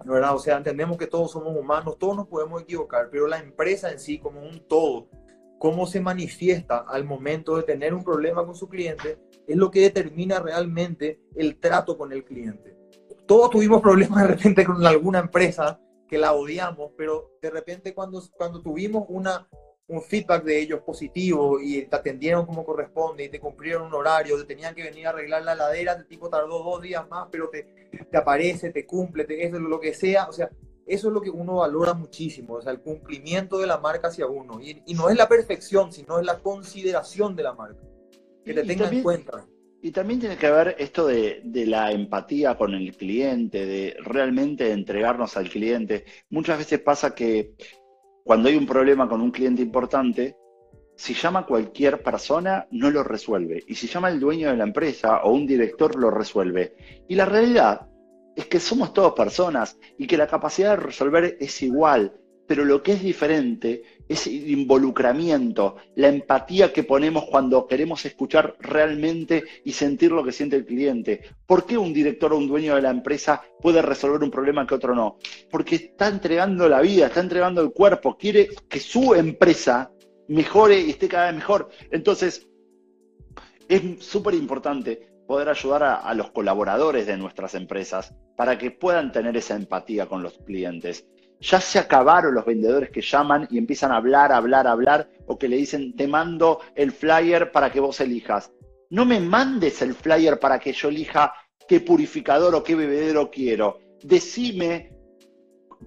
¿verdad? O sea, entendemos que todos somos humanos, todos nos podemos equivocar, pero la empresa en sí como un todo, cómo se manifiesta al momento de tener un problema con su cliente, es lo que determina realmente el trato con el cliente. Todos tuvimos problemas de repente con alguna empresa que la odiamos, pero de repente cuando, cuando tuvimos una, un feedback de ellos positivo y te atendieron como corresponde y te cumplieron un horario, te tenían que venir a arreglar la ladera, el tipo tardó dos días más, pero te, te aparece, te cumple, te, eso lo que sea, o sea, eso es lo que uno valora muchísimo, o sea, el cumplimiento de la marca hacia uno. Y, y no es la perfección, sino es la consideración de la marca. Que te tengan en cuenta. Y también tiene que ver esto de, la empatía con el cliente, de realmente entregarnos al cliente. Muchas veces pasa que cuando hay un problema con un cliente importante, si llama cualquier persona, no lo resuelve. Y si llama el dueño de la empresa o un director, lo resuelve. Y la realidad es que somos todos personas y que la capacidad de resolver es igual pero lo que es diferente es el involucramiento, la empatía que ponemos cuando queremos escuchar realmente y sentir lo que siente el cliente. ¿Por qué un director o un dueño de la empresa puede resolver un problema que otro no? Porque está entregando la vida, está entregando el cuerpo, quiere que su empresa mejore y esté cada vez mejor. Entonces, es súper importante poder ayudar a, los colaboradores de nuestras empresas para que puedan tener esa empatía con los clientes. Ya se acabaron los vendedores que llaman y empiezan a hablar, hablar, hablar, o que le dicen, te mando el flyer para que vos elijas. No me mandes el flyer para que yo elija qué purificador o qué bebedero quiero. Decime,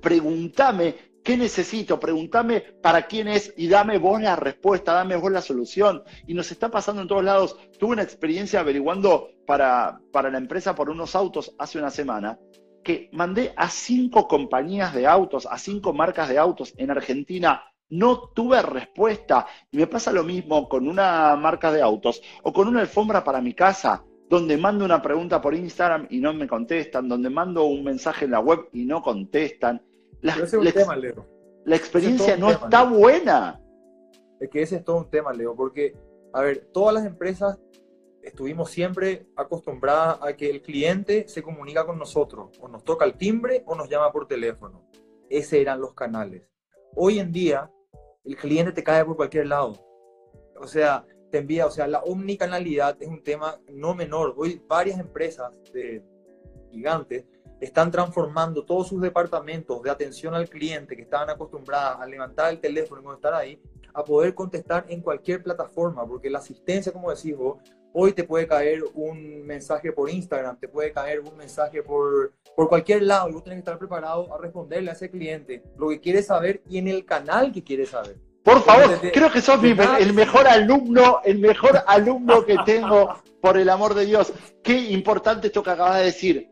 pregúntame qué necesito, pregúntame para quién es y dame vos la respuesta, dame vos la solución. Y nos está pasando en todos lados. Tuve una experiencia averiguando para, para la empresa por unos autos hace una semana que mandé a cinco compañías de autos, a cinco marcas de autos en Argentina. No tuve respuesta. Y me pasa lo mismo con una marca de autos o con una alfombra para mi casa, donde mando una pregunta por Instagram y no me contestan, donde mando un mensaje en la web y no contestan. La, la experiencia no está buena. Es que ese es todo un tema, Leo, porque, a ver, todas las empresas estuvimos siempre acostumbradas a que el cliente se comunica con nosotros, o nos toca el timbre o nos llama por teléfono. Esos eran los canales. Hoy en día, el cliente te cae por cualquier lado. O sea, te envía, o sea, la omnicanalidad es un tema no menor. Hoy varias empresas de gigantes están transformando todos sus departamentos de atención al cliente que estaban acostumbradas a levantar el teléfono y estar ahí, a poder contestar en cualquier plataforma, porque la asistencia, como decís vos, Hoy te puede caer un mensaje por Instagram, te puede caer un mensaje por, por cualquier lado y vos tenés que estar preparado a responderle a ese cliente lo que quiere saber y en el canal que quiere saber. Por favor, creo que sos el mejor alumno, el mejor alumno que tengo, por el amor de Dios. Qué importante esto que acabas de decir.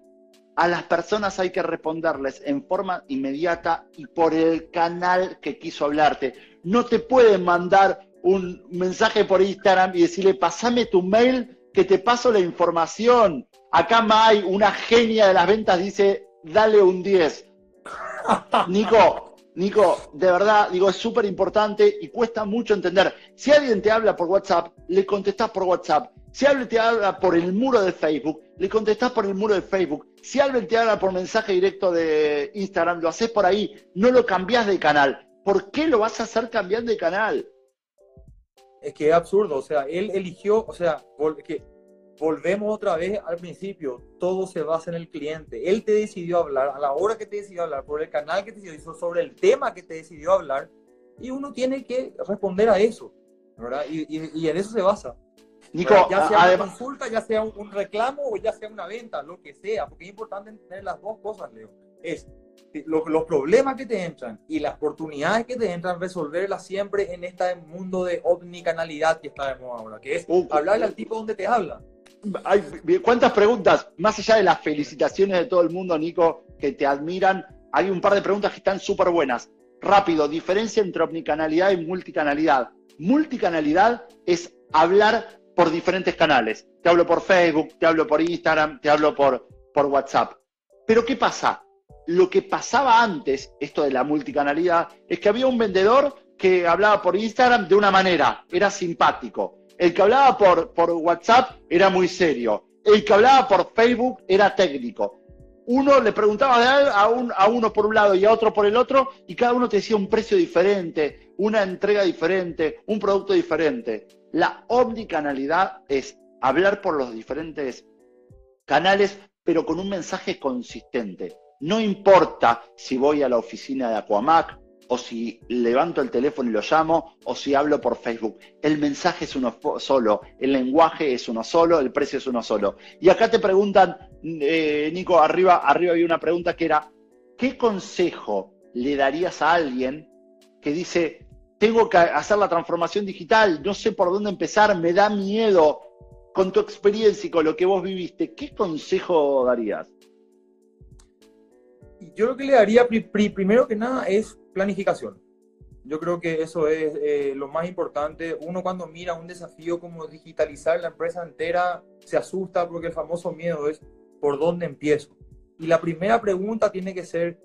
A las personas hay que responderles en forma inmediata y por el canal que quiso hablarte. No te pueden mandar un mensaje por Instagram y decirle, pasame tu mail que te paso la información. Acá May, una genia de las ventas, dice, dale un 10. (laughs) Nico, Nico, de verdad, digo, es súper importante y cuesta mucho entender. Si alguien te habla por WhatsApp, le contestás por WhatsApp. Si alguien te habla por el muro de Facebook, le contestás por el muro de Facebook. Si alguien te habla por mensaje directo de Instagram, lo haces por ahí, no lo cambias de canal. ¿Por qué lo vas a hacer cambiando de canal? Es que es absurdo, o sea, él eligió, o sea, que volvemos otra vez al principio, todo se basa en el cliente. Él te decidió hablar, a la hora que te decidió hablar, por el canal que te decidió, sobre el tema que te decidió hablar, y uno tiene que responder a eso, ¿verdad? Y, en eso se basa. Nico, ya sea una consulta, ya sea un, reclamo o ya sea una venta, lo que sea, porque es importante tener las dos cosas, Leo. Es los, problemas que te entran y las oportunidades que te entran, resolverlas siempre en este mundo de omnicanalidad que estamos ahora, que es uh, hablarle al tipo donde te habla. Hay, ¿Cuántas preguntas? Más allá de las felicitaciones de todo el mundo, Nico, que te admiran, hay un par de preguntas que están súper buenas. Rápido, diferencia entre omnicanalidad y multicanalidad. Multicanalidad es hablar por diferentes canales. Te hablo por Facebook, te hablo por Instagram, te hablo por, por WhatsApp. Pero ¿qué pasa? Lo que pasaba antes, esto de la multicanalidad, es que había un vendedor que hablaba por Instagram de una manera, era simpático. El que hablaba por, por WhatsApp era muy serio. El que hablaba por Facebook era técnico. Uno le preguntaba a, a uno por un lado y a otro por el otro, y cada uno te decía un precio diferente, una entrega diferente, un producto diferente. La omnicanalidad es hablar por los diferentes canales, pero con un mensaje consistente. No importa si voy a la oficina de Aquamac o si levanto el teléfono y lo llamo o si hablo por Facebook. El mensaje es uno solo, el lenguaje es uno solo, el precio es uno solo. Y acá te preguntan, eh, Nico, arriba, arriba había una pregunta que era, ¿qué consejo le darías a alguien que dice, tengo que hacer la transformación digital, no sé por dónde empezar, me da miedo? Con tu experiencia y con lo que vos viviste, ¿qué consejo darías? Yo lo que le daría primero que nada es planificación. Yo creo que eso es eh, lo más importante. Uno cuando mira un desafío como digitalizar la empresa entera se asusta porque el famoso miedo es por dónde empiezo. Y la primera pregunta tiene que ser,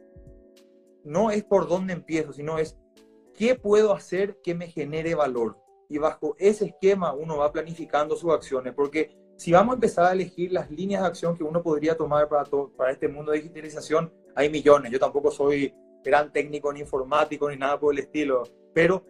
no es por dónde empiezo, sino es qué puedo hacer que me genere valor. Y bajo ese esquema uno va planificando sus acciones, porque si vamos a empezar a elegir las líneas de acción que uno podría tomar para, para este mundo de digitalización, hay millones. Yo tampoco soy gran técnico ni informático ni nada por el estilo, pero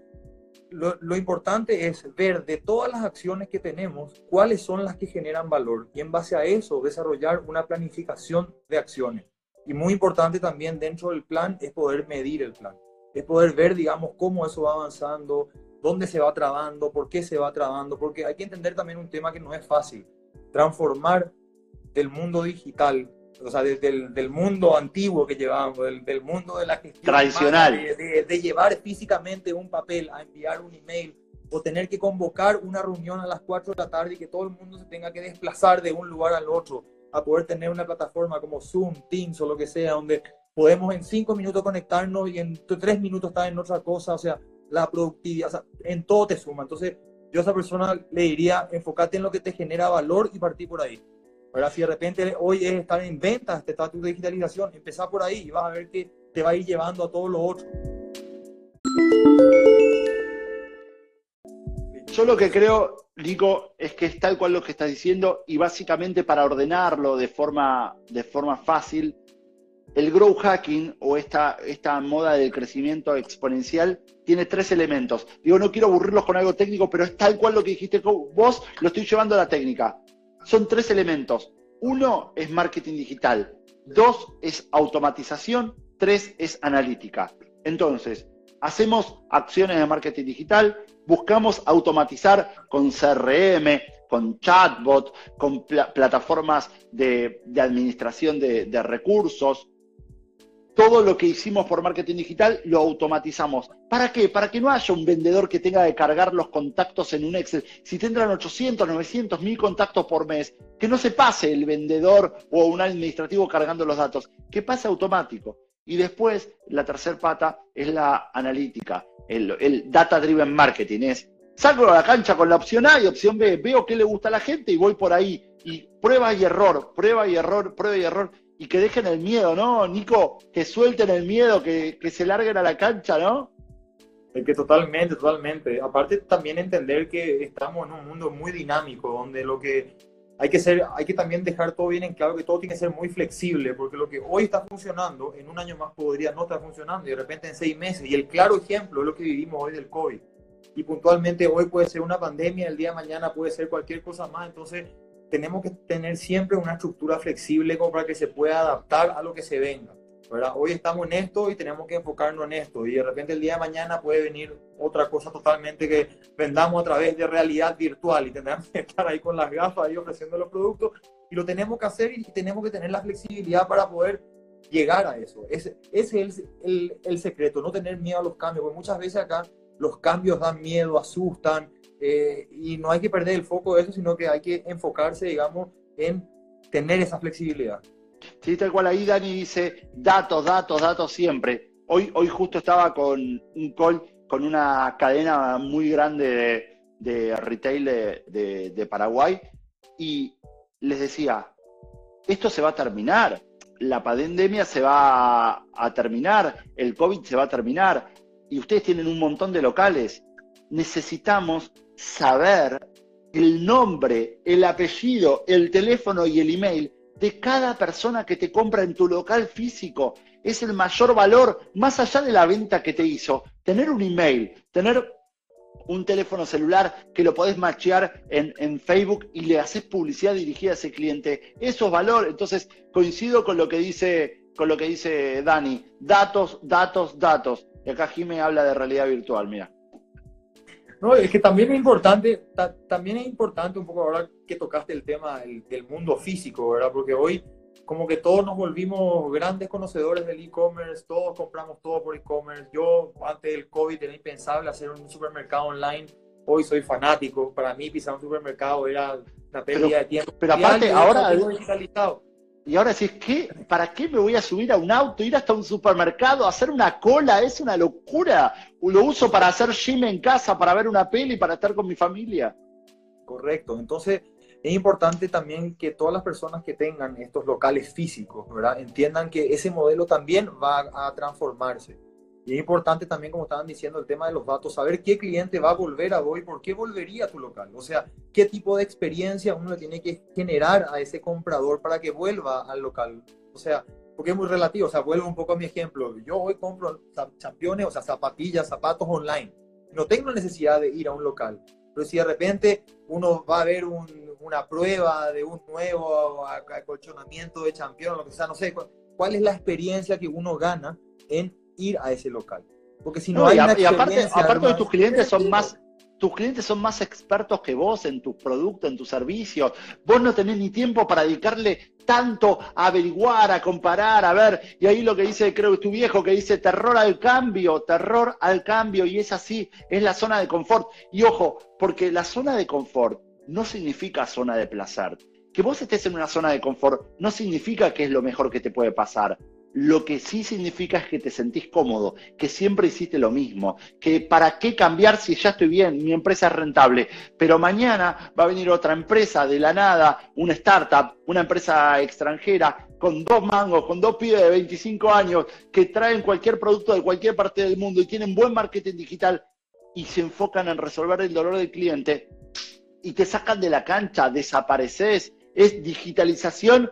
lo, importante es ver de todas las acciones que tenemos, cuáles son las que generan valor y en base a eso desarrollar una planificación de acciones. Y muy importante también dentro del plan es poder medir el plan, es poder ver, digamos, cómo eso va avanzando, dónde se va trabando, por qué se va trabando, porque hay que entender también un tema que no es fácil. Transformar del mundo digital o sea, desde el del mundo antiguo que llevábamos, del, mundo de la gestión tradicional, de, llevar físicamente un papel a enviar un email o tener que convocar una reunión a las 4 de la tarde y que todo el mundo se tenga que desplazar de un lugar al otro, a poder tener una plataforma como Zoom, Teams o lo que sea, donde podemos en 5 minutos conectarnos y en 3 minutos estar en otra cosa, o sea, la productividad, o sea, en todo te suma. Entonces, yo a esa persona le diría, enfócate en lo que te genera valor y partir por ahí. Ahora, si de repente hoy es estar en ventas, este estatus de digitalización, empezar por ahí y vas a ver que te va a ir llevando a todos los otros. Yo lo que creo, Lico, es que es tal cual lo que estás diciendo y básicamente para ordenarlo de forma, de forma fácil, el grow hacking o esta, esta moda del crecimiento exponencial tiene tres elementos. Digo, no quiero aburrirlos con algo técnico, pero es tal cual lo que dijiste vos, lo estoy llevando a la técnica son tres elementos. Uno es marketing digital, dos es automatización, tres es analítica. Entonces, hacemos acciones de marketing digital, buscamos automatizar con CRM, con chatbot, con plataformas de, administración de recursos, todo lo que hicimos por marketing digital lo automatizamos. ¿Para qué? Para que no haya un vendedor que tenga que cargar los contactos en un Excel. Si tendrán 800, 900, 1000 contactos por mes, que no se pase el vendedor o un administrativo cargando los datos, que pase automático. Y después, la tercera pata es la analítica, el, el data driven marketing. Es salgo a la cancha con la opción A y opción B, veo qué le gusta a la gente y voy por ahí. Y prueba y error, prueba y error, prueba y error y que dejen el miedo, ¿no, Nico? Que suelten el miedo, que, se larguen a la cancha, ¿no? Es que totalmente, totalmente. Aparte también entender que estamos en un mundo muy dinámico, donde lo que hay que ser, hay que también dejar todo bien en claro que todo tiene que ser muy flexible, porque lo que hoy está funcionando, en un año más podría no estar funcionando y de repente en seis meses. Y el claro ejemplo es lo que vivimos hoy del COVID. Y puntualmente hoy puede ser una pandemia, el día de mañana puede ser cualquier cosa más. Entonces, tenemos que tener siempre una estructura flexible como para que se pueda adaptar a lo que se venga. ¿verdad? Hoy estamos en esto y tenemos que enfocarnos en esto y de repente el día de mañana puede venir otra cosa totalmente que vendamos a través de realidad virtual y tendremos que estar ahí con las gafas y ofreciendo los productos y lo tenemos que hacer y tenemos que tener la flexibilidad para poder llegar a eso. Ese, ese es el, el, el secreto, no tener miedo a los cambios, porque muchas veces acá los cambios dan miedo, asustan, eh, y no hay que perder el foco de eso, sino que hay que enfocarse, digamos, en tener esa flexibilidad. Sí, tal cual ahí Dani dice, datos, datos, datos siempre. Hoy, hoy justo estaba con un call con una cadena muy grande de, retail de, de Paraguay y les decía, esto se va a terminar, la pandemia se va a terminar, el COVID se va a terminar y ustedes tienen un montón de locales. Necesitamos saber el nombre, el apellido, el teléfono y el email de cada persona que te compra en tu local físico. Es el mayor valor, más allá de la venta que te hizo. Tener un email, tener un teléfono celular que lo podés machear en, en, Facebook y le haces publicidad dirigida a ese cliente. Eso es valor. Entonces, coincido con lo que dice, con lo que dice Dani. Datos, datos, datos. Y acá Jimé habla de realidad virtual, mira. No, es que también es importante, también es importante un poco ahora que tocaste el tema del, mundo físico, ¿verdad? Porque hoy como que todos nos volvimos grandes conocedores del e-commerce, todos compramos todo por e-commerce. Yo antes del COVID era impensable hacer un supermercado online, hoy soy fanático. Para mí pisar un supermercado era una pérdida de tiempo. Pero aparte ahora... Digitalizado. Y ahora decís, ¿qué? ¿para qué me voy a subir a un auto, ir hasta un supermercado, hacer una cola? Es una locura. Lo uso para hacer gym en casa, para ver una peli, para estar con mi familia. Correcto. Entonces, es importante también que todas las personas que tengan estos locales físicos, ¿verdad? Entiendan que ese modelo también va a transformarse. Y es importante también, como estaban diciendo, el tema de los datos, saber qué cliente va a volver a vos y por qué volvería a tu local. O sea, qué tipo de experiencia uno le tiene que generar a ese comprador para que vuelva al local. O sea, porque es muy relativo. O sea, vuelvo un poco a mi ejemplo. Yo hoy compro championes, o sea, zapatillas, zapatos online. no tengo necesidad de ir a un local. Pero si de repente uno va a ver una prueba de un nuevo acolchonamiento de campeón, lo que sea, no sé, ¿cuál es la experiencia que uno gana en ir a ese local? Porque si no, hay y, aparte, aparte de tus clientes son más tus clientes son más expertos que vos en tus productos, en tus servicios. Vos no tenés ni tiempo para dedicarle tanto a averiguar, a comparar, a ver. Y ahí lo que dice, creo que tu viejo, que dice terror al cambio, terror al cambio. Y es así, es la zona de confort. Y ojo, porque la zona de confort no significa zona de placer. Que vos estés en una zona de confort no significa que es lo mejor que te puede pasar. Lo que sí significa es que te sentís cómodo, que siempre hiciste lo mismo, que para qué cambiar si ya estoy bien, mi empresa es rentable, pero mañana va a venir otra empresa de la nada, una startup, una empresa extranjera, con dos mangos, con dos pibes de 25 años, que traen cualquier producto de cualquier parte del mundo y tienen buen marketing digital y se enfocan en resolver el dolor del cliente y te sacan de la cancha, desapareces, es digitalización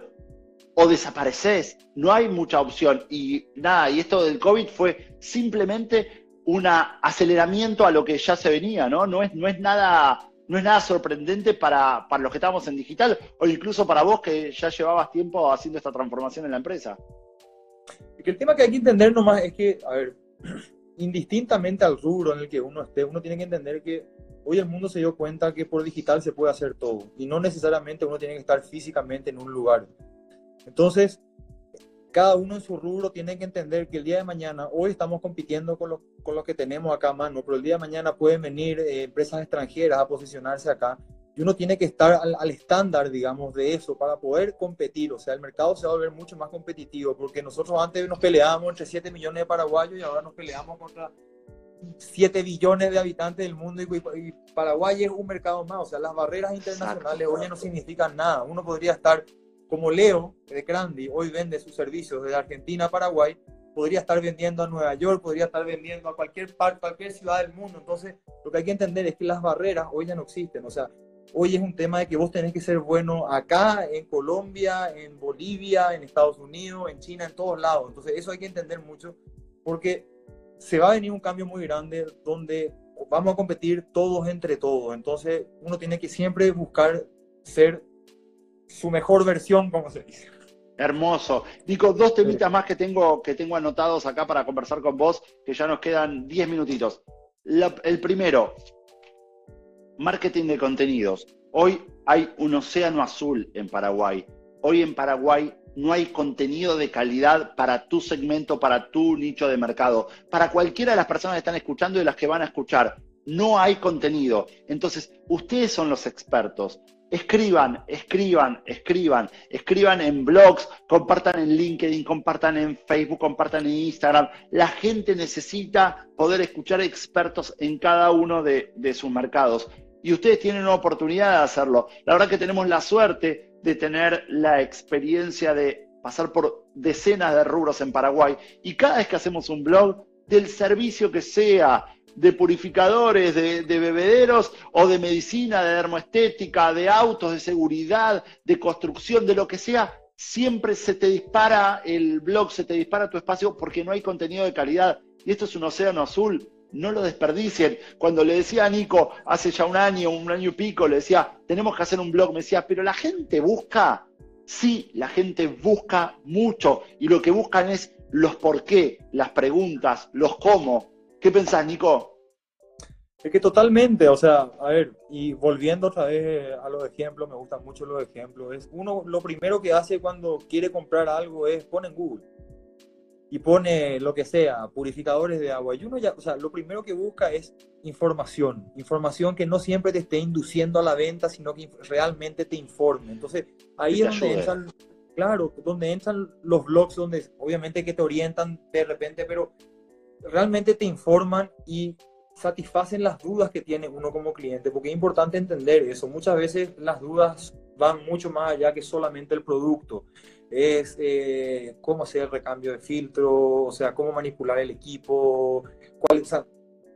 o desapareces, no hay mucha opción. Y nada, y esto del COVID fue simplemente un aceleramiento a lo que ya se venía, ¿no? No es, nada. Sorprendente para, los que estamos en digital o incluso para vos que ya llevabas tiempo haciendo esta transformación en la empresa. El tema que hay que entender nomás es que, a ver, (clears throat) indistintamente al rubro en el que uno esté, uno tiene que entender que hoy el mundo se dio cuenta que por digital se puede hacer todo y no necesariamente uno tiene que estar físicamente en un lugar. Entonces, cada uno en su rubro tiene que entender que el día de mañana, hoy estamos compitiendo con lo, que tenemos acá a mano, pero el día de mañana pueden venir eh, empresas extranjeras a posicionarse acá y uno tiene que estar al, estándar, digamos, de eso para poder competir. O sea, el mercado se va a volver mucho más competitivo porque nosotros antes nos peleábamos entre 7 millones de paraguayos y ahora nos peleamos contra 7 billones de habitantes del mundo y, Paraguay es un mercado más. O sea, las barreras internacionales hoy no significan nada. Uno podría estar como Leo de Crandi hoy vende sus servicios de Argentina a Paraguay, podría estar vendiendo a Nueva York, podría estar vendiendo a cualquier parte, cualquier ciudad del mundo. Entonces, lo que hay que entender es que las barreras hoy ya no existen. O sea, hoy es un tema de que vos tenés que ser bueno acá, en Colombia, en Bolivia, en Estados Unidos, en China, en todos lados. Entonces, eso hay que entender mucho porque se va a venir un cambio muy grande donde vamos a competir todos entre todos. Entonces, uno tiene que siempre buscar ser su mejor versión, como se dice. Hermoso. Nico, dos temitas más que tengo, que tengo anotados acá para conversar con vos, que ya nos quedan 10 minutitos. el primero, marketing de contenidos. Hoy hay un océano azul en Paraguay. Hoy en Paraguay no hay contenido de calidad para tu segmento, para tu nicho de mercado, para cualquiera de las personas que están escuchando y las que van a escuchar. No hay contenido. Entonces, ustedes son los expertos. Escriban, escriban, escriban, escriban en blogs, compartan en LinkedIn, compartan en Facebook, compartan en Instagram. La gente necesita poder escuchar expertos en cada uno de, sus mercados. Y ustedes tienen una oportunidad de hacerlo. La verdad que tenemos la suerte de tener la experiencia de pasar por decenas de rubros en Paraguay. Y cada vez que hacemos un blog, del servicio que sea, de purificadores, de, bebederos o de medicina, de dermoestética, de autos, de seguridad, de construcción, de lo que sea, siempre se te dispara el blog, se te dispara tu espacio porque no hay contenido de calidad. Y esto es un océano azul, no lo desperdicien. Cuando le decía a Nico hace ya un año, un año y pico, le decía, tenemos que hacer un blog, me decía, pero la gente busca, sí, la gente busca mucho y lo que buscan es los por qué, las preguntas, los cómo, ¿Qué pensás, Nico? Es que totalmente, o sea, a ver, y volviendo otra vez a los ejemplos, me gustan mucho los ejemplos, es uno, lo primero que hace cuando quiere comprar algo es pone en Google y pone lo que sea, purificadores de agua. Y uno ya, o sea, lo primero que busca es información, información que no siempre te esté induciendo a la venta, sino que realmente te informe. Entonces, ahí es donde entran, claro, donde entran los blogs, donde obviamente que te orientan de repente, pero realmente te informan y satisfacen las dudas que tiene uno como cliente, porque es importante entender eso. Muchas veces las dudas van mucho más allá que solamente el producto. Es eh, cómo hacer el recambio de filtro, o sea, cómo manipular el equipo, cuál,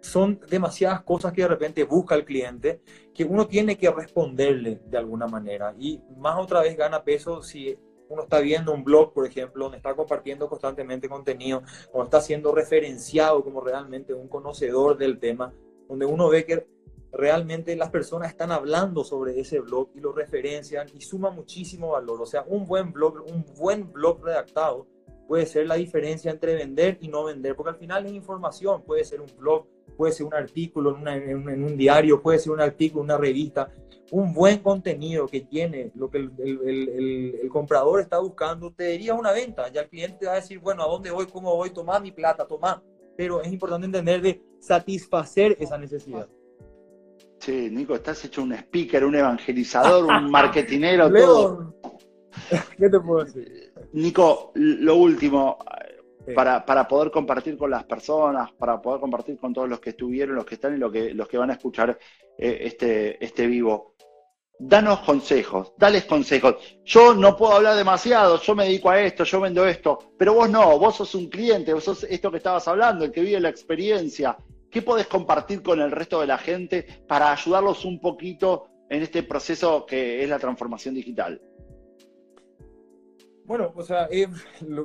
son demasiadas cosas que de repente busca el cliente que uno tiene que responderle de alguna manera. Y más otra vez gana peso si uno está viendo un blog, por ejemplo, donde está compartiendo constantemente contenido, o está siendo referenciado como realmente un conocedor del tema, donde uno ve que realmente las personas están hablando sobre ese blog y lo referencian y suma muchísimo valor. O sea, un buen blog, un buen blog redactado puede ser la diferencia entre vender y no vender, porque al final es información, puede ser un blog, puede ser un artículo en, un diario, puede ser un artículo en una revista, un buen contenido que tiene lo que el, comprador está buscando, te diría una venta, ya el cliente va a decir, bueno, ¿a dónde voy? ¿Cómo voy? Toma mi plata, toma. Pero es importante entender de satisfacer esa necesidad. Sí, Nico, estás hecho un speaker, un evangelizador, un (laughs) marketinero, todo. (laughs) ¿Qué te puedo decir? Nico, lo último, para, poder compartir con las personas, para poder compartir con todos los que estuvieron, los que están y los que, los que van a escuchar eh, este, este vivo. Danos consejos, dales consejos. Yo no puedo hablar demasiado, yo me dedico a esto, yo vendo esto, pero vos no, vos sos un cliente, vos sos esto que estabas hablando, el que vive la experiencia. ¿Qué podés compartir con el resto de la gente para ayudarlos un poquito en este proceso que es la transformación digital? Bueno, o sea, eh,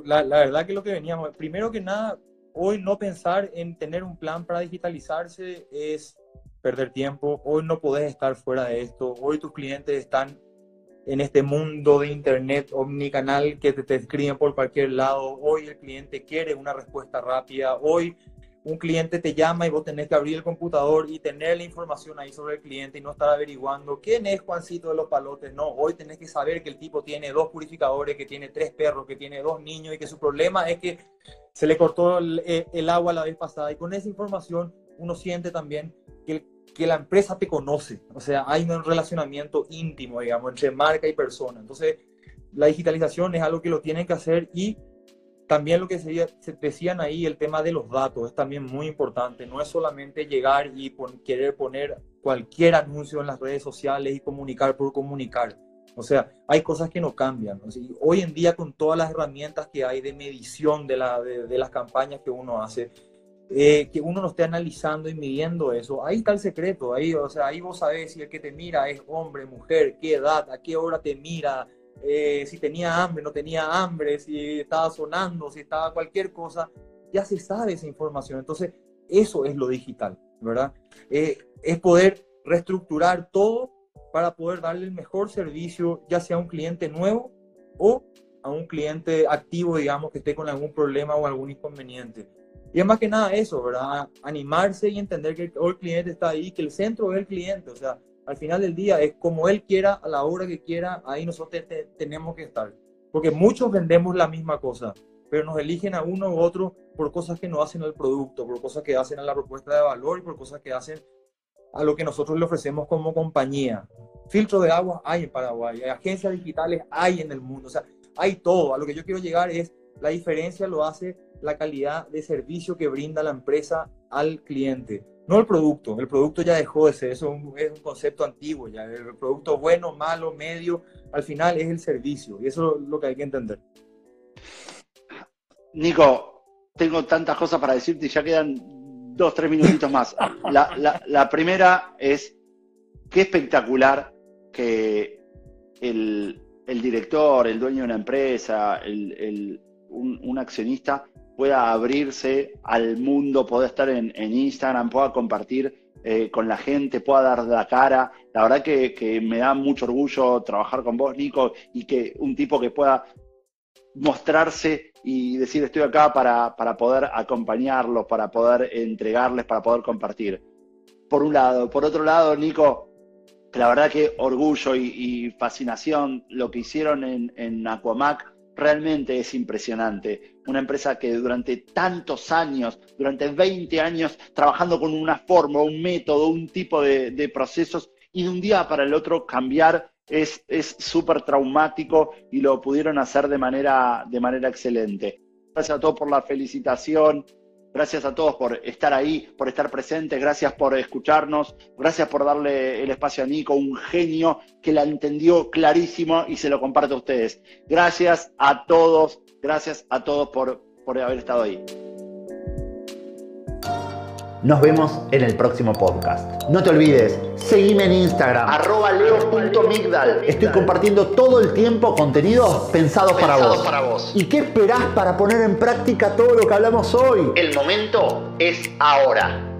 la, verdad que lo que veníamos, primero que nada, hoy no pensar en tener un plan para digitalizarse es perder tiempo. Hoy no podés estar fuera de esto. Hoy tus clientes están en este mundo de internet omnicanal que te, te escriben por cualquier lado. Hoy el cliente quiere una respuesta rápida. Hoy un cliente te llama y vos tenés que abrir el computador y tener la información ahí sobre el cliente y no estar averiguando quién es Juancito de los Palotes. No, hoy tenés que saber que el tipo tiene dos purificadores, que tiene tres perros, que tiene dos niños y que su problema es que se le cortó el, eh, agua la vez pasada. Y con esa información uno siente también que, que la empresa te conoce. O sea, hay un relacionamiento íntimo, digamos, entre marca y persona. Entonces, la digitalización es algo que lo tienen que hacer y también lo que se, decían ahí, el tema de los datos, es también muy importante. No es solamente llegar y querer poner cualquier anuncio en las redes sociales y comunicar por comunicar. O sea, hay cosas que no cambian. hoy en día con todas las herramientas que hay de medición de, la, de, las campañas que uno hace, eh, que uno no esté analizando y midiendo eso, ahí está el secreto. Ahí, o sea, ahí vos sabés si el que te mira es hombre, mujer, qué edad, a qué hora te mira, eh, si tenía hambre, no tenía hambre, si estaba sonando, si estaba cualquier cosa, ya se sabe esa información. Entonces, eso es lo digital, ¿verdad? Eh, es poder reestructurar todo para poder darle el mejor servicio, ya sea a un cliente nuevo o a un cliente activo, digamos, que esté con algún problema o algún inconveniente. Y es más que nada eso, ¿verdad? Animarse y entender que el cliente está ahí, que el centro es el cliente, o sea, al final del día es como él quiera, a la hora que quiera, ahí nosotros tenemos que estar. Porque muchos vendemos la misma cosa, pero nos eligen a uno u otro por cosas que no hacen al producto, por cosas que hacen a la propuesta de valor y por cosas que hacen a lo que nosotros le ofrecemos como compañía. Filtro de agua hay en Paraguay, agencias digitales hay en el mundo, o sea, hay todo. A lo que yo quiero llegar es, la diferencia lo hace la calidad de servicio que brinda la empresa al cliente no el producto, el producto ya dejó de ser, eso es un, concepto antiguo ya, el producto bueno, malo, medio, al final es el servicio y eso es lo que hay que entender. Nico, tengo tantas cosas para decirte y ya quedan dos, tres minutitos más. La, primera es, qué espectacular que el, director, el dueño de una empresa, un accionista pueda abrirse al mundo, pueda estar en, Instagram, pueda compartir eh, con la gente, pueda dar la cara. La verdad que, me da mucho orgullo trabajar con vos, Nico, y que un tipo que pueda mostrarse y decir estoy acá para, poder acompañarlos, para poder entregarles, para poder compartir. Por un lado. Por otro lado, Nico, la verdad que orgullo y, fascinación lo que hicieron en, en Aquamac realmente es impresionante. Una empresa que durante tantos años, durante 20 años, trabajando con una forma, un método, un tipo de, procesos, y de un día para el otro cambiar es súper traumático y lo pudieron hacer de manera, de manera excelente. Gracias a todos por la felicitación, Gracias a todos por estar ahí, por estar presentes, gracias por escucharnos, gracias por darle el espacio a Nico, un genio que la entendió clarísimo y se lo comparte a ustedes. Gracias a todos, gracias a todos por, por haber estado ahí. Nos vemos en el próximo podcast. No te olvides, seguime en Instagram, arroba leo.migdal. Estoy compartiendo todo el tiempo contenidos pensados, para, vos. para vos. ¿Y qué esperás para poner en práctica todo lo que hablamos hoy? El momento es ahora.